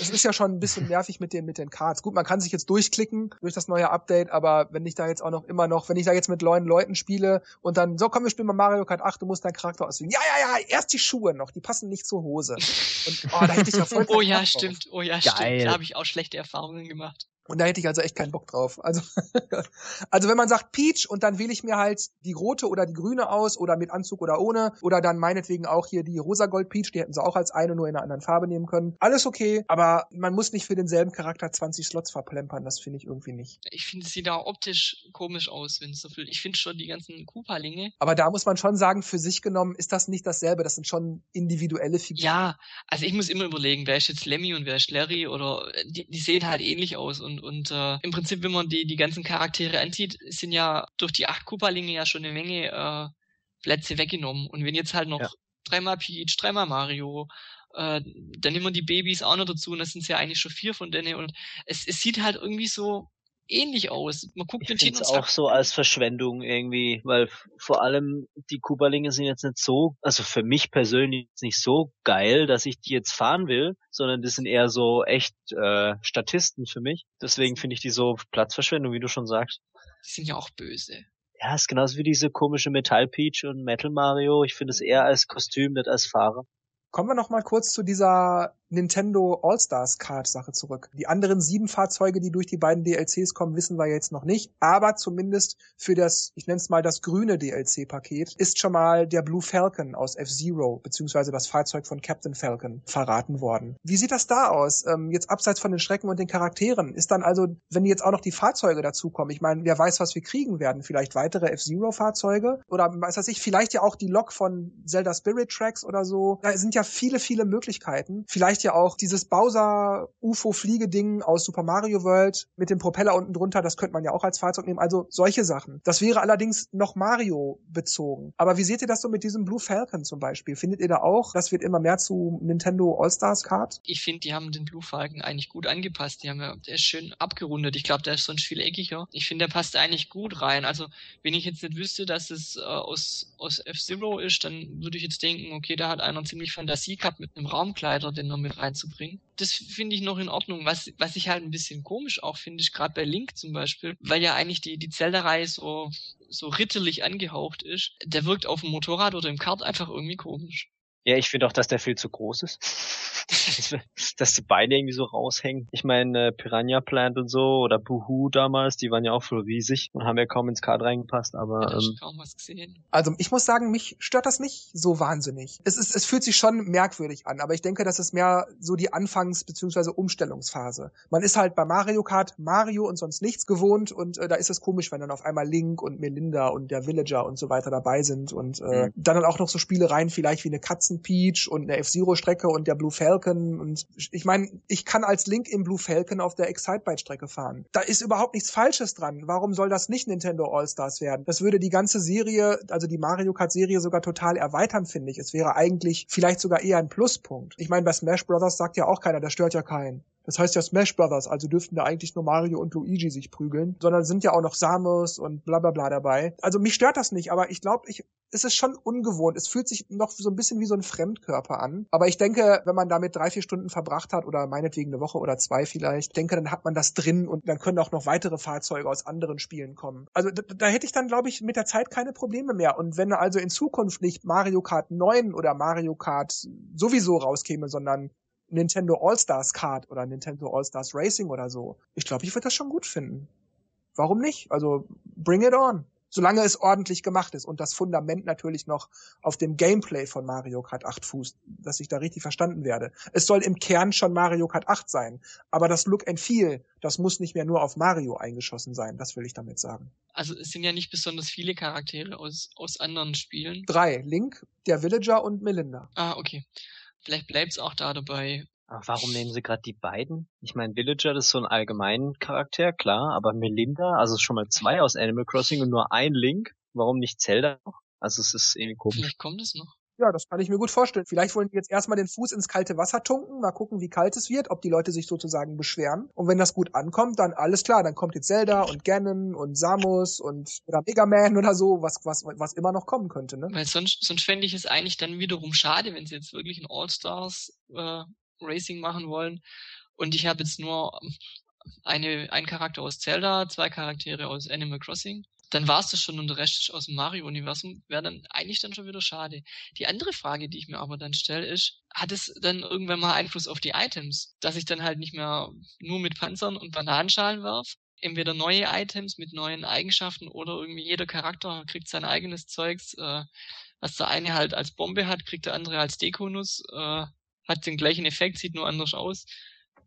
Es ist ja schon ein bisschen nervig mit den, mit den Cards. Gut, man kann sich jetzt durchklicken durch das neue Update, aber wenn ich da jetzt auch noch immer noch, wenn ich da jetzt mit neuen Leuten spiele und dann, so komm, wir spielen mal Mario Kart 8, du musst deinen Charakter auswählen. Ja, ja, ja, erst die Schuhe noch, die passen nicht zur Hose. Und, oh, da hätte ich ja voll Oh ja, stimmt, oh ja, Geil. stimmt. Da habe ich auch schlechte Erfahrungen gemacht. Und da hätte ich also echt keinen Bock drauf. Also, also wenn man sagt Peach und dann wähle ich mir halt die rote oder die grüne aus oder mit Anzug oder ohne oder dann meinetwegen auch hier die rosa Gold Peach, die hätten sie auch als eine nur in einer anderen Farbe nehmen können. Alles okay, aber man muss nicht für denselben Charakter 20 Slots verplempern, das finde ich irgendwie nicht. Ich finde, es sieht da optisch komisch aus, wenn es so viel. Ich finde schon die ganzen Koopalinge. Aber da muss man schon sagen, für sich genommen ist das nicht dasselbe, das sind schon individuelle Figuren. Ja, also ich muss immer überlegen, wer ist jetzt Lemmy und wer ist Larry oder die, die sehen halt ähnlich aus und und äh, im Prinzip, wenn man die, die ganzen Charaktere ansieht, sind ja durch die acht Koopalinge ja schon eine Menge äh, Plätze weggenommen. Und wenn jetzt halt noch ja. dreimal Peach, dreimal Mario, äh, dann nehmen wir die Babys auch noch dazu und das sind ja eigentlich schon vier von denen und es, es sieht halt irgendwie so ähnlich aus. Man guckt ich den Titel auch so als Verschwendung irgendwie, weil vor allem die Kubalinge sind jetzt nicht so, also für mich persönlich nicht so geil, dass ich die jetzt fahren will, sondern die sind eher so echt äh, Statisten für mich. Deswegen finde ich die so Platzverschwendung, wie du schon sagst. Die sind ja auch böse. Ja, ist genauso wie diese komische Metall Peach und Metal Mario. Ich finde es eher als Kostüm, nicht als Fahrer. Kommen wir noch mal kurz zu dieser Nintendo All-Stars Card Sache zurück. Die anderen sieben Fahrzeuge, die durch die beiden DLCs kommen, wissen wir jetzt noch nicht. Aber zumindest für das, ich nenne es mal das grüne DLC-Paket, ist schon mal der Blue Falcon aus F-Zero, beziehungsweise das Fahrzeug von Captain Falcon, verraten worden. Wie sieht das da aus? Ähm, jetzt abseits von den Schrecken und den Charakteren. Ist dann also, wenn jetzt auch noch die Fahrzeuge dazukommen, ich meine, wer weiß, was wir kriegen werden? Vielleicht weitere F-Zero-Fahrzeuge? Oder was weiß ich, vielleicht ja auch die Lok von Zelda Spirit Tracks oder so. Da sind ja viele, viele Möglichkeiten. Vielleicht ja auch dieses Bowser UFO-Fliegeding aus Super Mario World mit dem Propeller unten drunter, das könnte man ja auch als Fahrzeug nehmen. Also solche Sachen. Das wäre allerdings noch Mario bezogen. Aber wie seht ihr das so mit diesem Blue Falcon zum Beispiel? Findet ihr da auch, das wird immer mehr zu Nintendo All-Stars Card? Ich finde, die haben den Blue Falcon eigentlich gut angepasst. Die haben ja, der ist schön abgerundet. Ich glaube, der ist sonst viel eckiger. Ich finde, der passt eigentlich gut rein. Also, wenn ich jetzt nicht wüsste, dass es äh, aus, aus F-Zero ist, dann würde ich jetzt denken, okay, da hat einer ziemlich Fantasie gehabt mit einem Raumkleider, den er mit reinzubringen. Das finde ich noch in Ordnung. Was, was ich halt ein bisschen komisch auch finde, ist gerade bei Link zum Beispiel, weil ja eigentlich die, die Zelda-Reihe so, so ritterlich angehaucht ist. Der wirkt auf dem Motorrad oder im Kart einfach irgendwie komisch. Ja, ich finde auch, dass der viel zu groß ist. dass die Beine irgendwie so raushängen. Ich meine, äh, Piranha Plant und so oder Boohoo damals, die waren ja auch voll riesig und haben ja kaum ins Kart reingepasst, aber. Ähm, kaum was gesehen. Also ich muss sagen, mich stört das nicht so wahnsinnig. Es, ist, es fühlt sich schon merkwürdig an, aber ich denke, das ist mehr so die Anfangs- bzw. Umstellungsphase. Man ist halt bei Mario Kart Mario und sonst nichts gewohnt und äh, da ist es komisch, wenn dann auf einmal Link und Melinda und der Villager und so weiter dabei sind und äh, mhm. dann auch noch so Spielereien vielleicht wie eine Katzen Peach und eine F-Zero-Strecke und der Blue Falcon. Und ich meine, ich kann als Link im Blue Falcon auf der Excitebike-Strecke fahren. Da ist überhaupt nichts Falsches dran. Warum soll das nicht Nintendo All-Stars werden? Das würde die ganze Serie, also die Mario Kart-Serie sogar total erweitern, finde ich. Es wäre eigentlich vielleicht sogar eher ein Pluspunkt. Ich meine, bei Smash Brothers sagt ja auch keiner, das stört ja keinen. Das heißt ja Smash Brothers, also dürften da eigentlich nur Mario und Luigi sich prügeln, sondern sind ja auch noch Samus und bla bla bla dabei. Also mich stört das nicht, aber ich glaube, ich, es ist schon ungewohnt. Es fühlt sich noch so ein bisschen wie so ein Fremdkörper an. Aber ich denke, wenn man damit drei, vier Stunden verbracht hat oder meinetwegen eine Woche oder zwei vielleicht, denke, dann hat man das drin und dann können auch noch weitere Fahrzeuge aus anderen Spielen kommen. Also da, da hätte ich dann, glaube ich, mit der Zeit keine Probleme mehr. Und wenn also in Zukunft nicht Mario Kart 9 oder Mario Kart sowieso rauskäme, sondern Nintendo All-Stars Kart oder Nintendo All-Stars Racing oder so. Ich glaube, ich würde das schon gut finden. Warum nicht? Also, bring it on. Solange es ordentlich gemacht ist und das Fundament natürlich noch auf dem Gameplay von Mario Kart 8 fußt, dass ich da richtig verstanden werde. Es soll im Kern schon Mario Kart 8 sein, aber das Look and Feel, das muss nicht mehr nur auf Mario eingeschossen sein, das will ich damit sagen. Also es sind ja nicht besonders viele Charaktere aus, aus anderen Spielen. Drei, Link, der Villager und Melinda. Ah, okay. Vielleicht bleibt's auch da dabei. Aber warum nehmen sie gerade die beiden? Ich meine, Villager das ist so ein allgemeinen Charakter, klar, aber Melinda, also schon mal zwei aus Animal Crossing und nur ein Link. Warum nicht Zelda noch? Also es ist irgendwie komisch. Vielleicht kommt es noch. Ja, das kann ich mir gut vorstellen. Vielleicht wollen die jetzt erstmal den Fuß ins kalte Wasser tunken, mal gucken, wie kalt es wird, ob die Leute sich sozusagen beschweren. Und wenn das gut ankommt, dann alles klar, dann kommt jetzt Zelda und Ganon und Samus und oder Mega Man oder so, was, was, was immer noch kommen könnte, ne? Weil sonst, sonst fände ich es eigentlich dann wiederum schade, wenn sie jetzt wirklich ein All-Stars äh, Racing machen wollen. Und ich habe jetzt nur eine, ein Charakter aus Zelda, zwei Charaktere aus Animal Crossing dann war es das schon und der Rest ist aus dem Mario-Universum, wäre dann eigentlich dann schon wieder schade. Die andere Frage, die ich mir aber dann stelle, ist, hat es dann irgendwann mal Einfluss auf die Items, dass ich dann halt nicht mehr nur mit Panzern und Bananenschalen werf? Entweder neue Items mit neuen Eigenschaften oder irgendwie jeder Charakter kriegt sein eigenes Zeugs. Äh, was der eine halt als Bombe hat, kriegt der andere als Dekonuss, äh, hat den gleichen Effekt, sieht nur anders aus.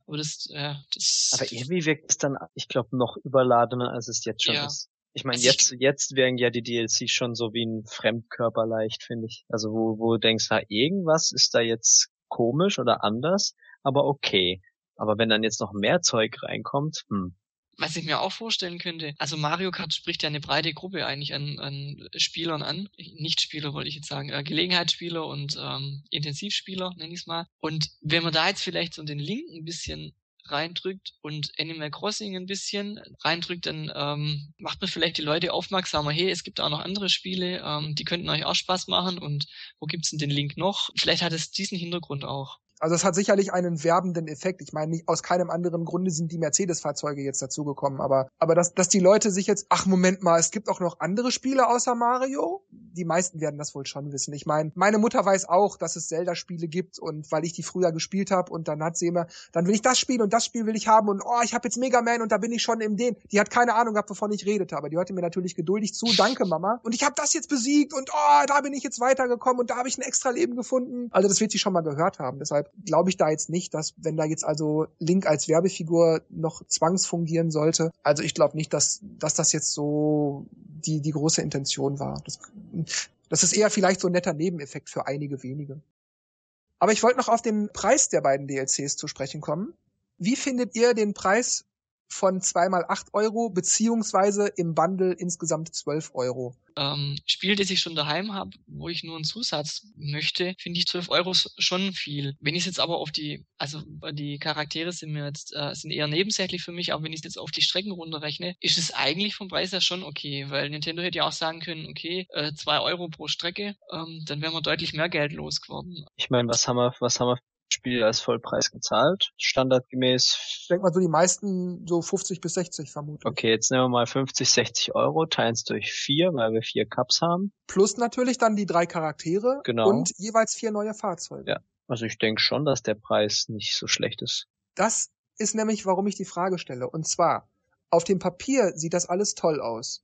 Aber das, äh, das. Aber irgendwie wirkt es dann, ich glaube, noch überladener, als es jetzt schon ja. ist. Ich meine, also jetzt, jetzt wären ja die DLCs schon so wie ein Fremdkörper leicht, finde ich. Also wo, wo du denkst, ha, irgendwas ist da jetzt komisch oder anders, aber okay. Aber wenn dann jetzt noch mehr Zeug reinkommt, hm. Was ich mir auch vorstellen könnte, also Mario Kart spricht ja eine breite Gruppe eigentlich an, an Spielern an. Nicht-Spieler wollte ich jetzt sagen, äh, Gelegenheitsspieler und ähm, Intensivspieler, nenne ich es mal. Und wenn man da jetzt vielleicht so den Link ein bisschen reindrückt und Animal Crossing ein bisschen reindrückt, dann ähm, macht man vielleicht die Leute aufmerksamer, hey, es gibt auch noch andere Spiele, ähm, die könnten euch auch Spaß machen und wo gibt's denn den Link noch? Vielleicht hat es diesen Hintergrund auch. Also es hat sicherlich einen werbenden Effekt. Ich meine, nicht aus keinem anderen Grunde sind die Mercedes-Fahrzeuge jetzt dazugekommen, aber, aber dass, dass die Leute sich jetzt, ach Moment mal, es gibt auch noch andere Spiele außer Mario? Die meisten werden das wohl schon wissen. Ich meine, meine Mutter weiß auch, dass es Zelda-Spiele gibt und weil ich die früher gespielt habe und dann hat sie immer, dann will ich das Spiel und das Spiel will ich haben und oh, ich habe jetzt Mega Man und da bin ich schon im den. Die hat keine Ahnung gehabt, wovon ich redete, aber die hörte mir natürlich geduldig zu. Danke, Mama. Und ich habe das jetzt besiegt und oh, da bin ich jetzt weitergekommen und da habe ich ein extra Leben gefunden. Also das wird sie schon mal gehört haben. Deshalb glaube ich da jetzt nicht, dass wenn da jetzt also Link als Werbefigur noch zwangsfungieren sollte. Also ich glaube nicht, dass, dass das jetzt so die, die große Intention war. Das, das ist eher vielleicht so ein netter Nebeneffekt für einige wenige. Aber ich wollte noch auf den Preis der beiden DLCs zu sprechen kommen. Wie findet ihr den Preis von zweimal acht Euro beziehungsweise im Bundle insgesamt zwölf Euro. Ähm, Spiel, das ich schon daheim habe, wo ich nur einen Zusatz möchte, finde ich zwölf Euro schon viel. Wenn ich jetzt aber auf die, also die Charaktere sind mir jetzt äh, sind eher nebensächlich für mich, aber wenn ich jetzt auf die Strecken runterrechne, ist es eigentlich vom Preis her schon okay, weil Nintendo hätte ja auch sagen können, okay, äh, zwei Euro pro Strecke, ähm, dann wären wir deutlich mehr Geld losgeworden. Ich meine, was haben wir, was haben wir Spiel als Vollpreis gezahlt, standardgemäß. Ich denke mal so die meisten so 50 bis 60 vermutlich. Okay, jetzt nehmen wir mal 50, 60 Euro, teilen es durch vier, weil wir vier Cups haben. Plus natürlich dann die drei Charaktere genau. und jeweils vier neue Fahrzeuge. Ja, also ich denke schon, dass der Preis nicht so schlecht ist. Das ist nämlich, warum ich die Frage stelle. Und zwar, auf dem Papier sieht das alles toll aus.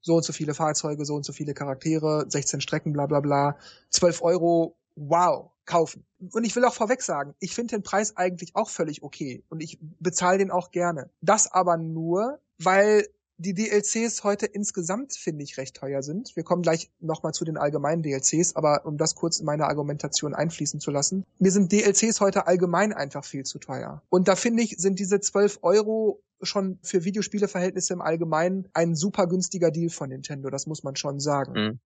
So und so viele Fahrzeuge, so und so viele Charaktere, 16 Strecken, bla bla bla. 12 Euro, wow, kaufen. Und ich will auch vorweg sagen, ich finde den Preis eigentlich auch völlig okay und ich bezahle den auch gerne. Das aber nur, weil die DLCs heute insgesamt, finde ich, recht teuer sind. Wir kommen gleich nochmal zu den allgemeinen DLCs, aber um das kurz in meine Argumentation einfließen zu lassen. Mir sind DLCs heute allgemein einfach viel zu teuer. Und da finde ich, sind diese 12 Euro schon für Videospieleverhältnisse im Allgemeinen ein super günstiger Deal von Nintendo, das muss man schon sagen. Mhm.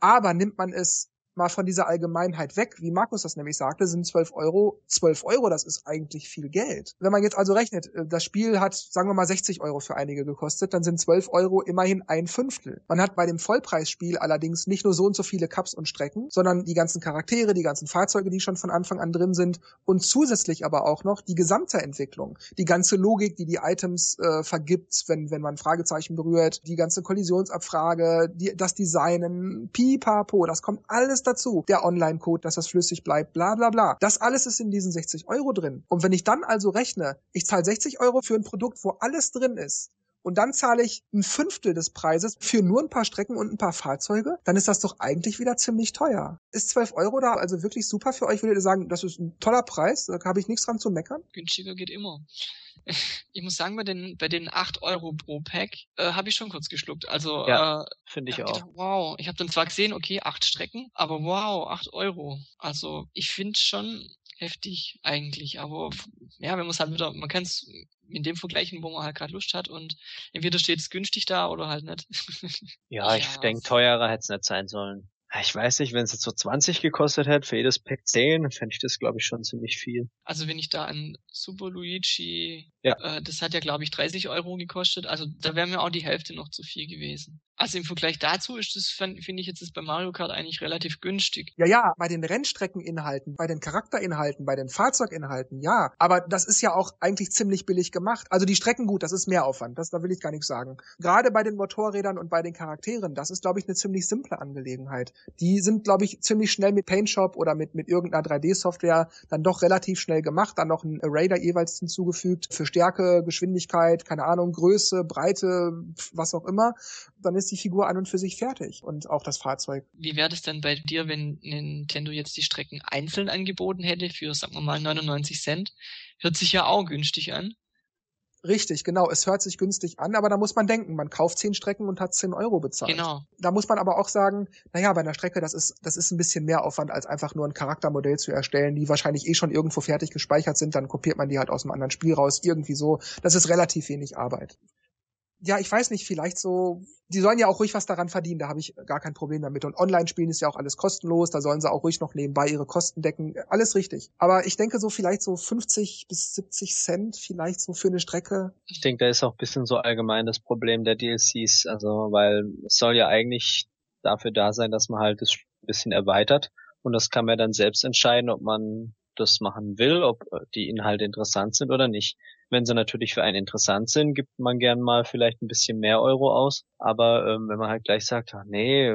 Aber nimmt man es mal von dieser Allgemeinheit weg, wie Markus das nämlich sagte, sind 12 Euro, 12 Euro, das ist eigentlich viel Geld. Wenn man jetzt also rechnet, äh, das Spiel hat, sagen wir mal, 60 Euro für einige gekostet, dann sind 12 Euro immerhin ein Fünftel. Man hat bei dem Vollpreisspiel allerdings nicht nur so und so viele Cups und Strecken, sondern die ganzen Charaktere, die ganzen Fahrzeuge, die schon von Anfang an drin sind und zusätzlich aber auch noch die gesamte Entwicklung, die ganze Logik, die die Items äh, vergibt, wenn, wenn man Fragezeichen berührt, die ganze Kollisionsabfrage, die, das Designen, pipapo, das kommt alles dazu. Der Online-Code, dass das flüssig bleibt, bla bla bla. Das alles ist in diesen 60 Euro drin. Und wenn ich dann also rechne, ich zahle 60 Euro für ein Produkt, wo alles drin ist, und dann zahle ich ein Fünftel des Preises für nur ein paar Strecken und ein paar Fahrzeuge, dann ist das doch eigentlich wieder ziemlich teuer. Ist 12 Euro da also wirklich super für euch? Würdet ihr sagen, das ist ein toller Preis? Da habe ich nichts dran zu meckern? Günstiger geht immer. Ich muss sagen, bei den, bei den 8 Euro pro Pack äh, habe ich schon kurz geschluckt. Also ja, äh, finde ich auch. Gedacht, wow, ich habe dann zwar gesehen, okay, acht Strecken, aber wow, 8 Euro. Also ich finde schon heftig eigentlich, aber ja, man es halt wieder, man kann es in dem vergleichen, wo man halt gerade Lust hat und entweder steht es günstig da oder halt nicht. ja, ich ja. denke, teurer hätte es nicht sein sollen. Ich weiß nicht, wenn es jetzt so 20 gekostet hätte, für jedes Pack 10, fände ich das, glaube ich, schon ziemlich viel. Also wenn ich da an Super Luigi, ja. äh, das hat ja, glaube ich, 30 Euro gekostet, also da wäre mir auch die Hälfte noch zu viel gewesen. Also im Vergleich dazu ist das, finde ich jetzt das bei Mario Kart eigentlich relativ günstig. Ja, ja, bei den Rennstreckeninhalten, bei den Charakterinhalten, bei den Fahrzeuginhalten, ja. Aber das ist ja auch eigentlich ziemlich billig gemacht. Also die Strecken gut, das ist Mehraufwand, das, da will ich gar nichts sagen. Gerade bei den Motorrädern und bei den Charakteren, das ist, glaube ich, eine ziemlich simple Angelegenheit. Die sind, glaube ich, ziemlich schnell mit Paintshop oder mit, mit irgendeiner 3D-Software dann doch relativ schnell gemacht, dann noch ein Array da jeweils hinzugefügt für Stärke, Geschwindigkeit, keine Ahnung, Größe, Breite, was auch immer. Dann ist die Figur an und für sich fertig und auch das Fahrzeug. Wie wäre das denn bei dir, wenn Nintendo jetzt die Strecken einzeln angeboten hätte für, sagen wir mal, 99 Cent? Hört sich ja auch günstig an. Richtig, genau. Es hört sich günstig an, aber da muss man denken, man kauft zehn Strecken und hat zehn Euro bezahlt. Genau. Da muss man aber auch sagen, naja, bei einer Strecke, das ist, das ist ein bisschen mehr Aufwand, als einfach nur ein Charaktermodell zu erstellen, die wahrscheinlich eh schon irgendwo fertig gespeichert sind, dann kopiert man die halt aus einem anderen Spiel raus, irgendwie so. Das ist relativ wenig Arbeit ja, ich weiß nicht, vielleicht so, die sollen ja auch ruhig was daran verdienen, da habe ich gar kein Problem damit. Und Online-Spielen ist ja auch alles kostenlos, da sollen sie auch ruhig noch nebenbei ihre Kosten decken, alles richtig. Aber ich denke so vielleicht so 50 bis 70 Cent vielleicht so für eine Strecke. Ich denke, da ist auch ein bisschen so allgemein das Problem der DLCs, also weil es soll ja eigentlich dafür da sein, dass man halt das ein bisschen erweitert und das kann man dann selbst entscheiden, ob man das machen will, ob die Inhalte interessant sind oder nicht. Wenn sie natürlich für einen interessant sind, gibt man gern mal vielleicht ein bisschen mehr Euro aus. Aber ähm, wenn man halt gleich sagt, ach nee,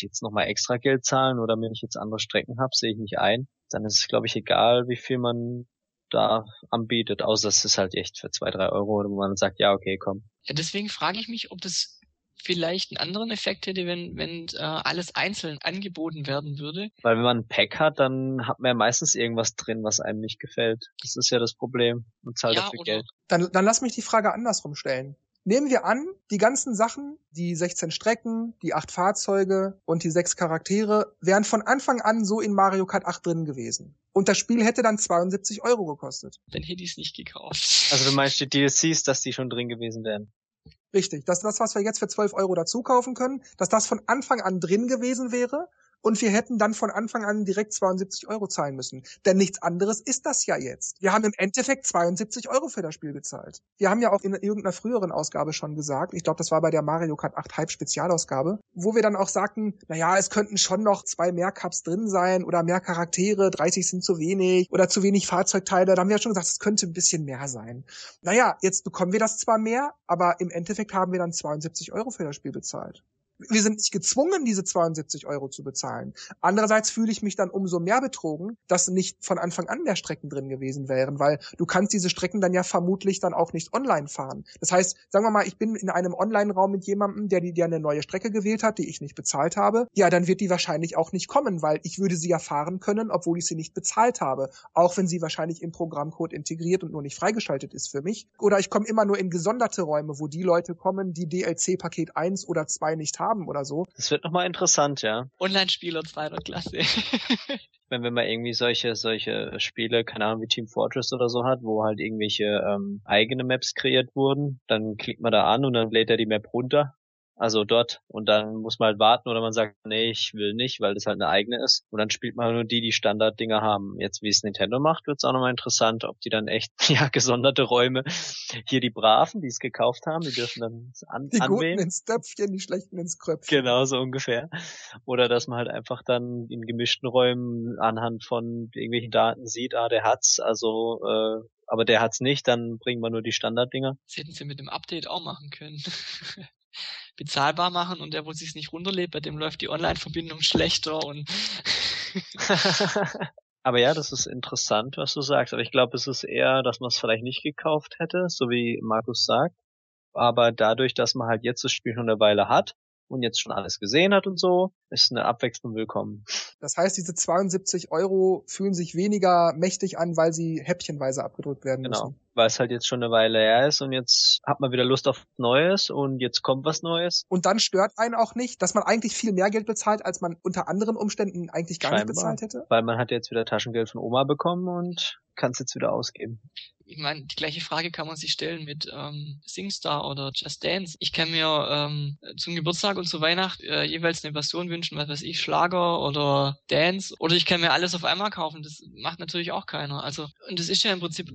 jetzt nochmal extra Geld zahlen oder wenn ich jetzt andere Strecken habe, sehe ich nicht ein, dann ist es, glaube ich, egal, wie viel man da anbietet, außer es ist halt echt für zwei, drei Euro, wo man sagt, ja, okay, komm. Ja, deswegen frage ich mich, ob das vielleicht einen anderen Effekt hätte, wenn, wenn äh, alles einzeln angeboten werden würde. Weil wenn man ein Pack hat, dann hat man ja meistens irgendwas drin, was einem nicht gefällt. Das ist ja das Problem. Und zahlt ja, dafür Geld. Dann, dann lass mich die Frage andersrum stellen. Nehmen wir an, die ganzen Sachen, die 16 Strecken, die 8 Fahrzeuge und die 6 Charaktere, wären von Anfang an so in Mario Kart 8 drin gewesen. Und das Spiel hätte dann 72 Euro gekostet. Dann hätte ich es nicht gekauft. Also du meinst die DLCs, dass die schon drin gewesen wären? Richtig. Dass das, was wir jetzt für 12 Euro dazu kaufen können, dass das von Anfang an drin gewesen wäre und wir hätten dann von Anfang an direkt 72 Euro zahlen müssen. Denn nichts anderes ist das ja jetzt. Wir haben im Endeffekt 72 Euro für das Spiel gezahlt. Wir haben ja auch in irgendeiner früheren Ausgabe schon gesagt, ich glaube, das war bei der Mario Kart 8 Hype Spezialausgabe, wo wir dann auch sagten, naja, es könnten schon noch zwei mehr Cups drin sein oder mehr Charaktere, 30 sind zu wenig oder zu wenig Fahrzeugteile. Da haben wir ja schon gesagt, es könnte ein bisschen mehr sein. Naja, jetzt bekommen wir das zwar mehr, aber im Endeffekt haben wir dann 72 Euro für das Spiel bezahlt wir sind nicht gezwungen, diese 72 Euro zu bezahlen. Andererseits fühle ich mich dann umso mehr betrogen, dass nicht von Anfang an mehr Strecken drin gewesen wären, weil du kannst diese Strecken dann ja vermutlich dann auch nicht online fahren. Das heißt, sagen wir mal, ich bin in einem Online-Raum mit jemandem, der die der eine neue Strecke gewählt hat, die ich nicht bezahlt habe. Ja, dann wird die wahrscheinlich auch nicht kommen, weil ich würde sie ja fahren können, obwohl ich sie nicht bezahlt habe. Auch wenn sie wahrscheinlich im Programmcode integriert und nur nicht freigeschaltet ist für mich. Oder ich komme immer nur in gesonderte Räume, wo die Leute kommen, die DLC Paket 1 oder 2 nicht haben haben oder so. Das wird nochmal interessant, ja. Online-Spieler zweiter Klasse. wenn, wenn man irgendwie solche, solche Spiele, keine Ahnung, wie Team Fortress oder so hat, wo halt irgendwelche ähm, eigene Maps kreiert wurden, dann klickt man da an und dann lädt er die Map runter also dort. Und dann muss man halt warten oder man sagt, nee, ich will nicht, weil das halt eine eigene ist. Und dann spielt man nur die, die Standarddinger haben. Jetzt, wie es Nintendo macht, wird es auch nochmal interessant, ob die dann echt, ja, gesonderte Räume, hier die Braven, die es gekauft haben, die dürfen dann an, die anwählen. Die Guten ins Töpfchen, die Schlechten ins Kröpfchen. Genau, so ungefähr. Oder dass man halt einfach dann in gemischten Räumen anhand von irgendwelchen Daten sieht, ah, der hat's, also, äh, aber der hat's nicht, dann bringen wir nur die Standarddinger. Das hätten sie mit dem Update auch machen können. bezahlbar machen und der, wo sich nicht runterlädt, bei dem läuft die Online-Verbindung schlechter und Aber ja, das ist interessant, was du sagst. Aber ich glaube, es ist eher, dass man es vielleicht nicht gekauft hätte, so wie Markus sagt. Aber dadurch, dass man halt jetzt das Spiel schon eine Weile hat, und jetzt schon alles gesehen hat und so, ist eine Abwechslung willkommen. Das heißt, diese 72 Euro fühlen sich weniger mächtig an, weil sie häppchenweise abgedrückt werden genau. müssen. Weil es halt jetzt schon eine Weile her ist und jetzt hat man wieder Lust auf Neues und jetzt kommt was Neues. Und dann stört einen auch nicht, dass man eigentlich viel mehr Geld bezahlt, als man unter anderen Umständen eigentlich gar Scheinbar, nicht bezahlt hätte? Weil man hat jetzt wieder Taschengeld von Oma bekommen und kann es jetzt wieder ausgeben ich meine, die gleiche Frage kann man sich stellen mit ähm, SingStar oder Just Dance. Ich kann mir ähm, zum Geburtstag und zu Weihnachten äh, jeweils eine Version wünschen, was weiß ich, Schlager oder Dance. Oder ich kann mir alles auf einmal kaufen. Das macht natürlich auch keiner. Also, und das ist ja im Prinzip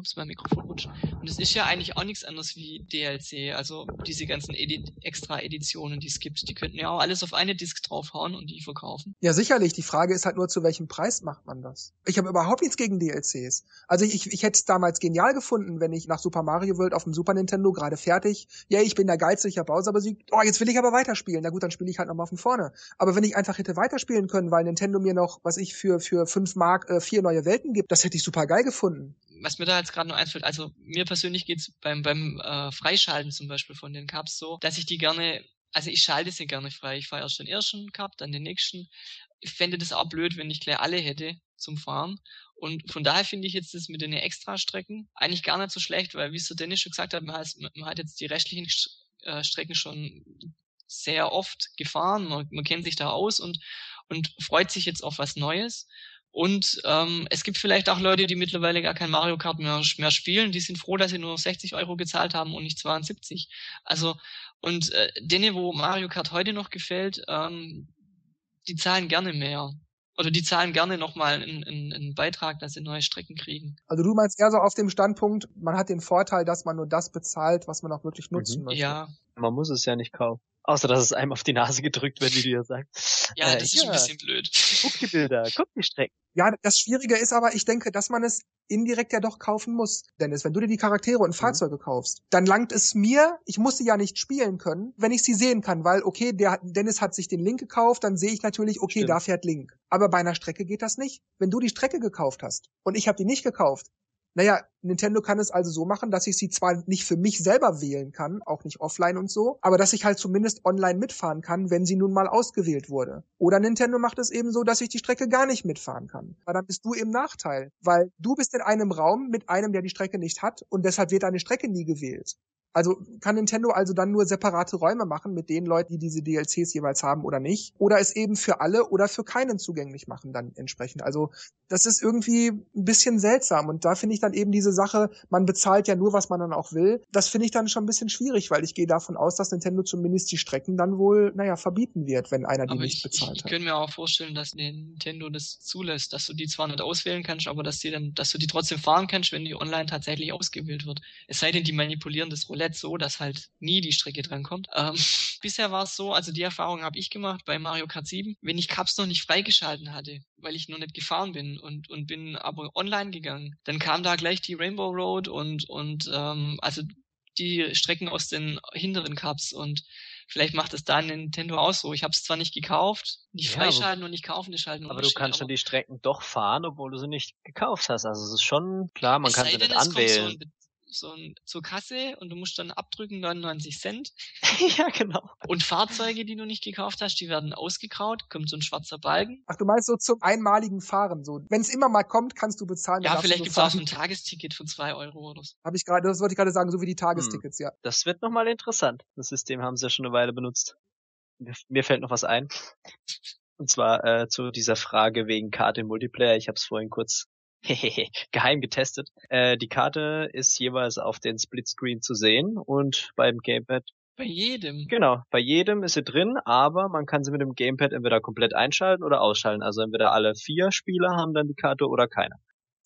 ups, mein Mikrofon rutscht. Und es ist ja eigentlich auch nichts anderes wie DLC. Also diese ganzen Edit extra Editionen, die es gibt, die könnten ja auch alles auf eine Disk draufhauen und die verkaufen. Ja, sicherlich. Die Frage ist halt nur, zu welchem Preis macht man das? Ich habe überhaupt nichts gegen DLCs. Also ich, ich, hätte es damals genial gefunden, wenn ich nach Super Mario World auf dem Super Nintendo gerade fertig, ja, ich bin der Geiz, ich habe Bowser besiegt, oh, jetzt will ich aber weiterspielen. Na gut, dann spiele ich halt nochmal von vorne. Aber wenn ich einfach hätte weiterspielen können, weil Nintendo mir noch, was ich für, für fünf Mark äh, vier neue Welten gibt, das hätte ich super geil gefunden was mir da jetzt gerade noch einfällt, also mir persönlich geht's beim, beim äh, Freischalten zum Beispiel von den Cups so, dass ich die gerne, also ich schalte sie gerne frei. Ich fahre erst den ersten Cup, dann den nächsten. Ich fände das auch blöd, wenn ich gleich alle hätte zum Fahren. Und von daher finde ich jetzt das mit den Extra-Strecken eigentlich gar nicht so schlecht, weil wie es der Dennis schon gesagt hat, man hat, man hat jetzt die rechtlichen äh, Strecken schon sehr oft gefahren, man, man kennt sich da aus und, und freut sich jetzt auf was Neues. Und ähm, es gibt vielleicht auch Leute, die mittlerweile gar kein Mario Kart mehr, mehr spielen. Die sind froh, dass sie nur 60 Euro gezahlt haben und nicht 72. Also und äh, denen, wo Mario Kart heute noch gefällt, ähm, die zahlen gerne mehr. Oder die zahlen gerne nochmal einen, einen, einen Beitrag, dass sie neue Strecken kriegen. Also du meinst eher so auf dem Standpunkt, man hat den Vorteil, dass man nur das bezahlt, was man auch wirklich nutzen mhm. möchte. Ja. Man muss es ja nicht kaufen. Außer, dass es einem auf die Nase gedrückt wird, wie du ja sagst. Ja, äh, das ist ja, ein bisschen blöd. Guck die Bilder, guck die Strecken. Ja, das Schwierige ist aber, ich denke, dass man es indirekt ja doch kaufen muss. Dennis, wenn du dir die Charaktere und mhm. Fahrzeuge kaufst, dann langt es mir, ich muss sie ja nicht spielen können, wenn ich sie sehen kann, weil, okay, der Dennis hat sich den Link gekauft, dann sehe ich natürlich, okay, Stimmt. da fährt Link. Aber bei einer Strecke geht das nicht. Wenn du die Strecke gekauft hast und ich habe die nicht gekauft, naja, Nintendo kann es also so machen, dass ich sie zwar nicht für mich selber wählen kann, auch nicht offline und so, aber dass ich halt zumindest online mitfahren kann, wenn sie nun mal ausgewählt wurde. Oder Nintendo macht es eben so, dass ich die Strecke gar nicht mitfahren kann. Aber dann bist du im Nachteil, weil du bist in einem Raum mit einem, der die Strecke nicht hat und deshalb wird deine Strecke nie gewählt. Also kann Nintendo also dann nur separate Räume machen mit den Leuten, die diese DLCs jeweils haben oder nicht. Oder es eben für alle oder für keinen zugänglich machen dann entsprechend. Also das ist irgendwie ein bisschen seltsam. Und da finde ich dann eben diese Sache, man bezahlt ja nur, was man dann auch will. Das finde ich dann schon ein bisschen schwierig, weil ich gehe davon aus, dass Nintendo zumindest die Strecken dann wohl, naja, verbieten wird, wenn einer die aber nicht ich, bezahlt ich, hat. Ich könnte mir auch vorstellen, dass Nintendo das zulässt, dass du die zwar nicht auswählen kannst, aber dass die dann, dass du die trotzdem fahren kannst, wenn die online tatsächlich ausgewählt wird. Es sei denn, die manipulieren das Roulette so, dass halt nie die Strecke drankommt. Ähm, bisher war es so, also die Erfahrung habe ich gemacht bei Mario Kart 7, wenn ich Cups noch nicht freigeschalten hatte, weil ich noch nicht gefahren bin und, und bin aber online gegangen, dann kam da gleich die Rainbow Road und, und ähm, also die Strecken aus den hinteren Cups und vielleicht macht es da Nintendo auch so. Ich habe es zwar nicht gekauft, nicht ja, freischalten und nicht kaufen, das schalten Aber du kannst schon die Strecken doch fahren, obwohl du sie nicht gekauft hast. Also es ist schon klar, man kann sie nicht anwählen. So so ein, zur Kasse und du musst dann abdrücken 99 Cent. ja, genau. Und Fahrzeuge, die du nicht gekauft hast, die werden ausgekraut, kommt so ein schwarzer Balken. Ach, du meinst so zum einmaligen Fahren, so. Wenn es immer mal kommt, kannst du bezahlen. Ja, vielleicht gibt es auch so ein Tagesticket für zwei Euro oder so. Hab ich gerade, das wollte ich gerade sagen, so wie die Tagestickets, hm. ja. Das wird nochmal interessant. Das System haben sie ja schon eine Weile benutzt. Mir, mir fällt noch was ein. Und zwar äh, zu dieser Frage wegen Karte im Multiplayer. Ich habe es vorhin kurz geheim getestet. Äh, die Karte ist jeweils auf den Splitscreen zu sehen und beim Gamepad bei jedem. Genau, bei jedem ist sie drin, aber man kann sie mit dem Gamepad entweder komplett einschalten oder ausschalten. Also entweder alle vier Spieler haben dann die Karte oder keiner.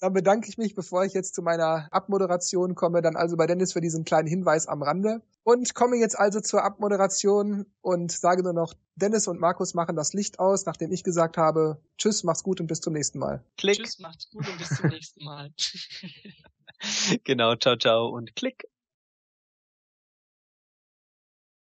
Dann bedanke ich mich, bevor ich jetzt zu meiner Abmoderation komme, dann also bei Dennis für diesen kleinen Hinweis am Rande. Und komme jetzt also zur Abmoderation und sage nur noch, Dennis und Markus machen das Licht aus, nachdem ich gesagt habe, tschüss, mach's gut und bis zum nächsten Mal. Klick. Tschüss, macht's gut und bis zum nächsten Mal. genau, ciao, ciao und klick.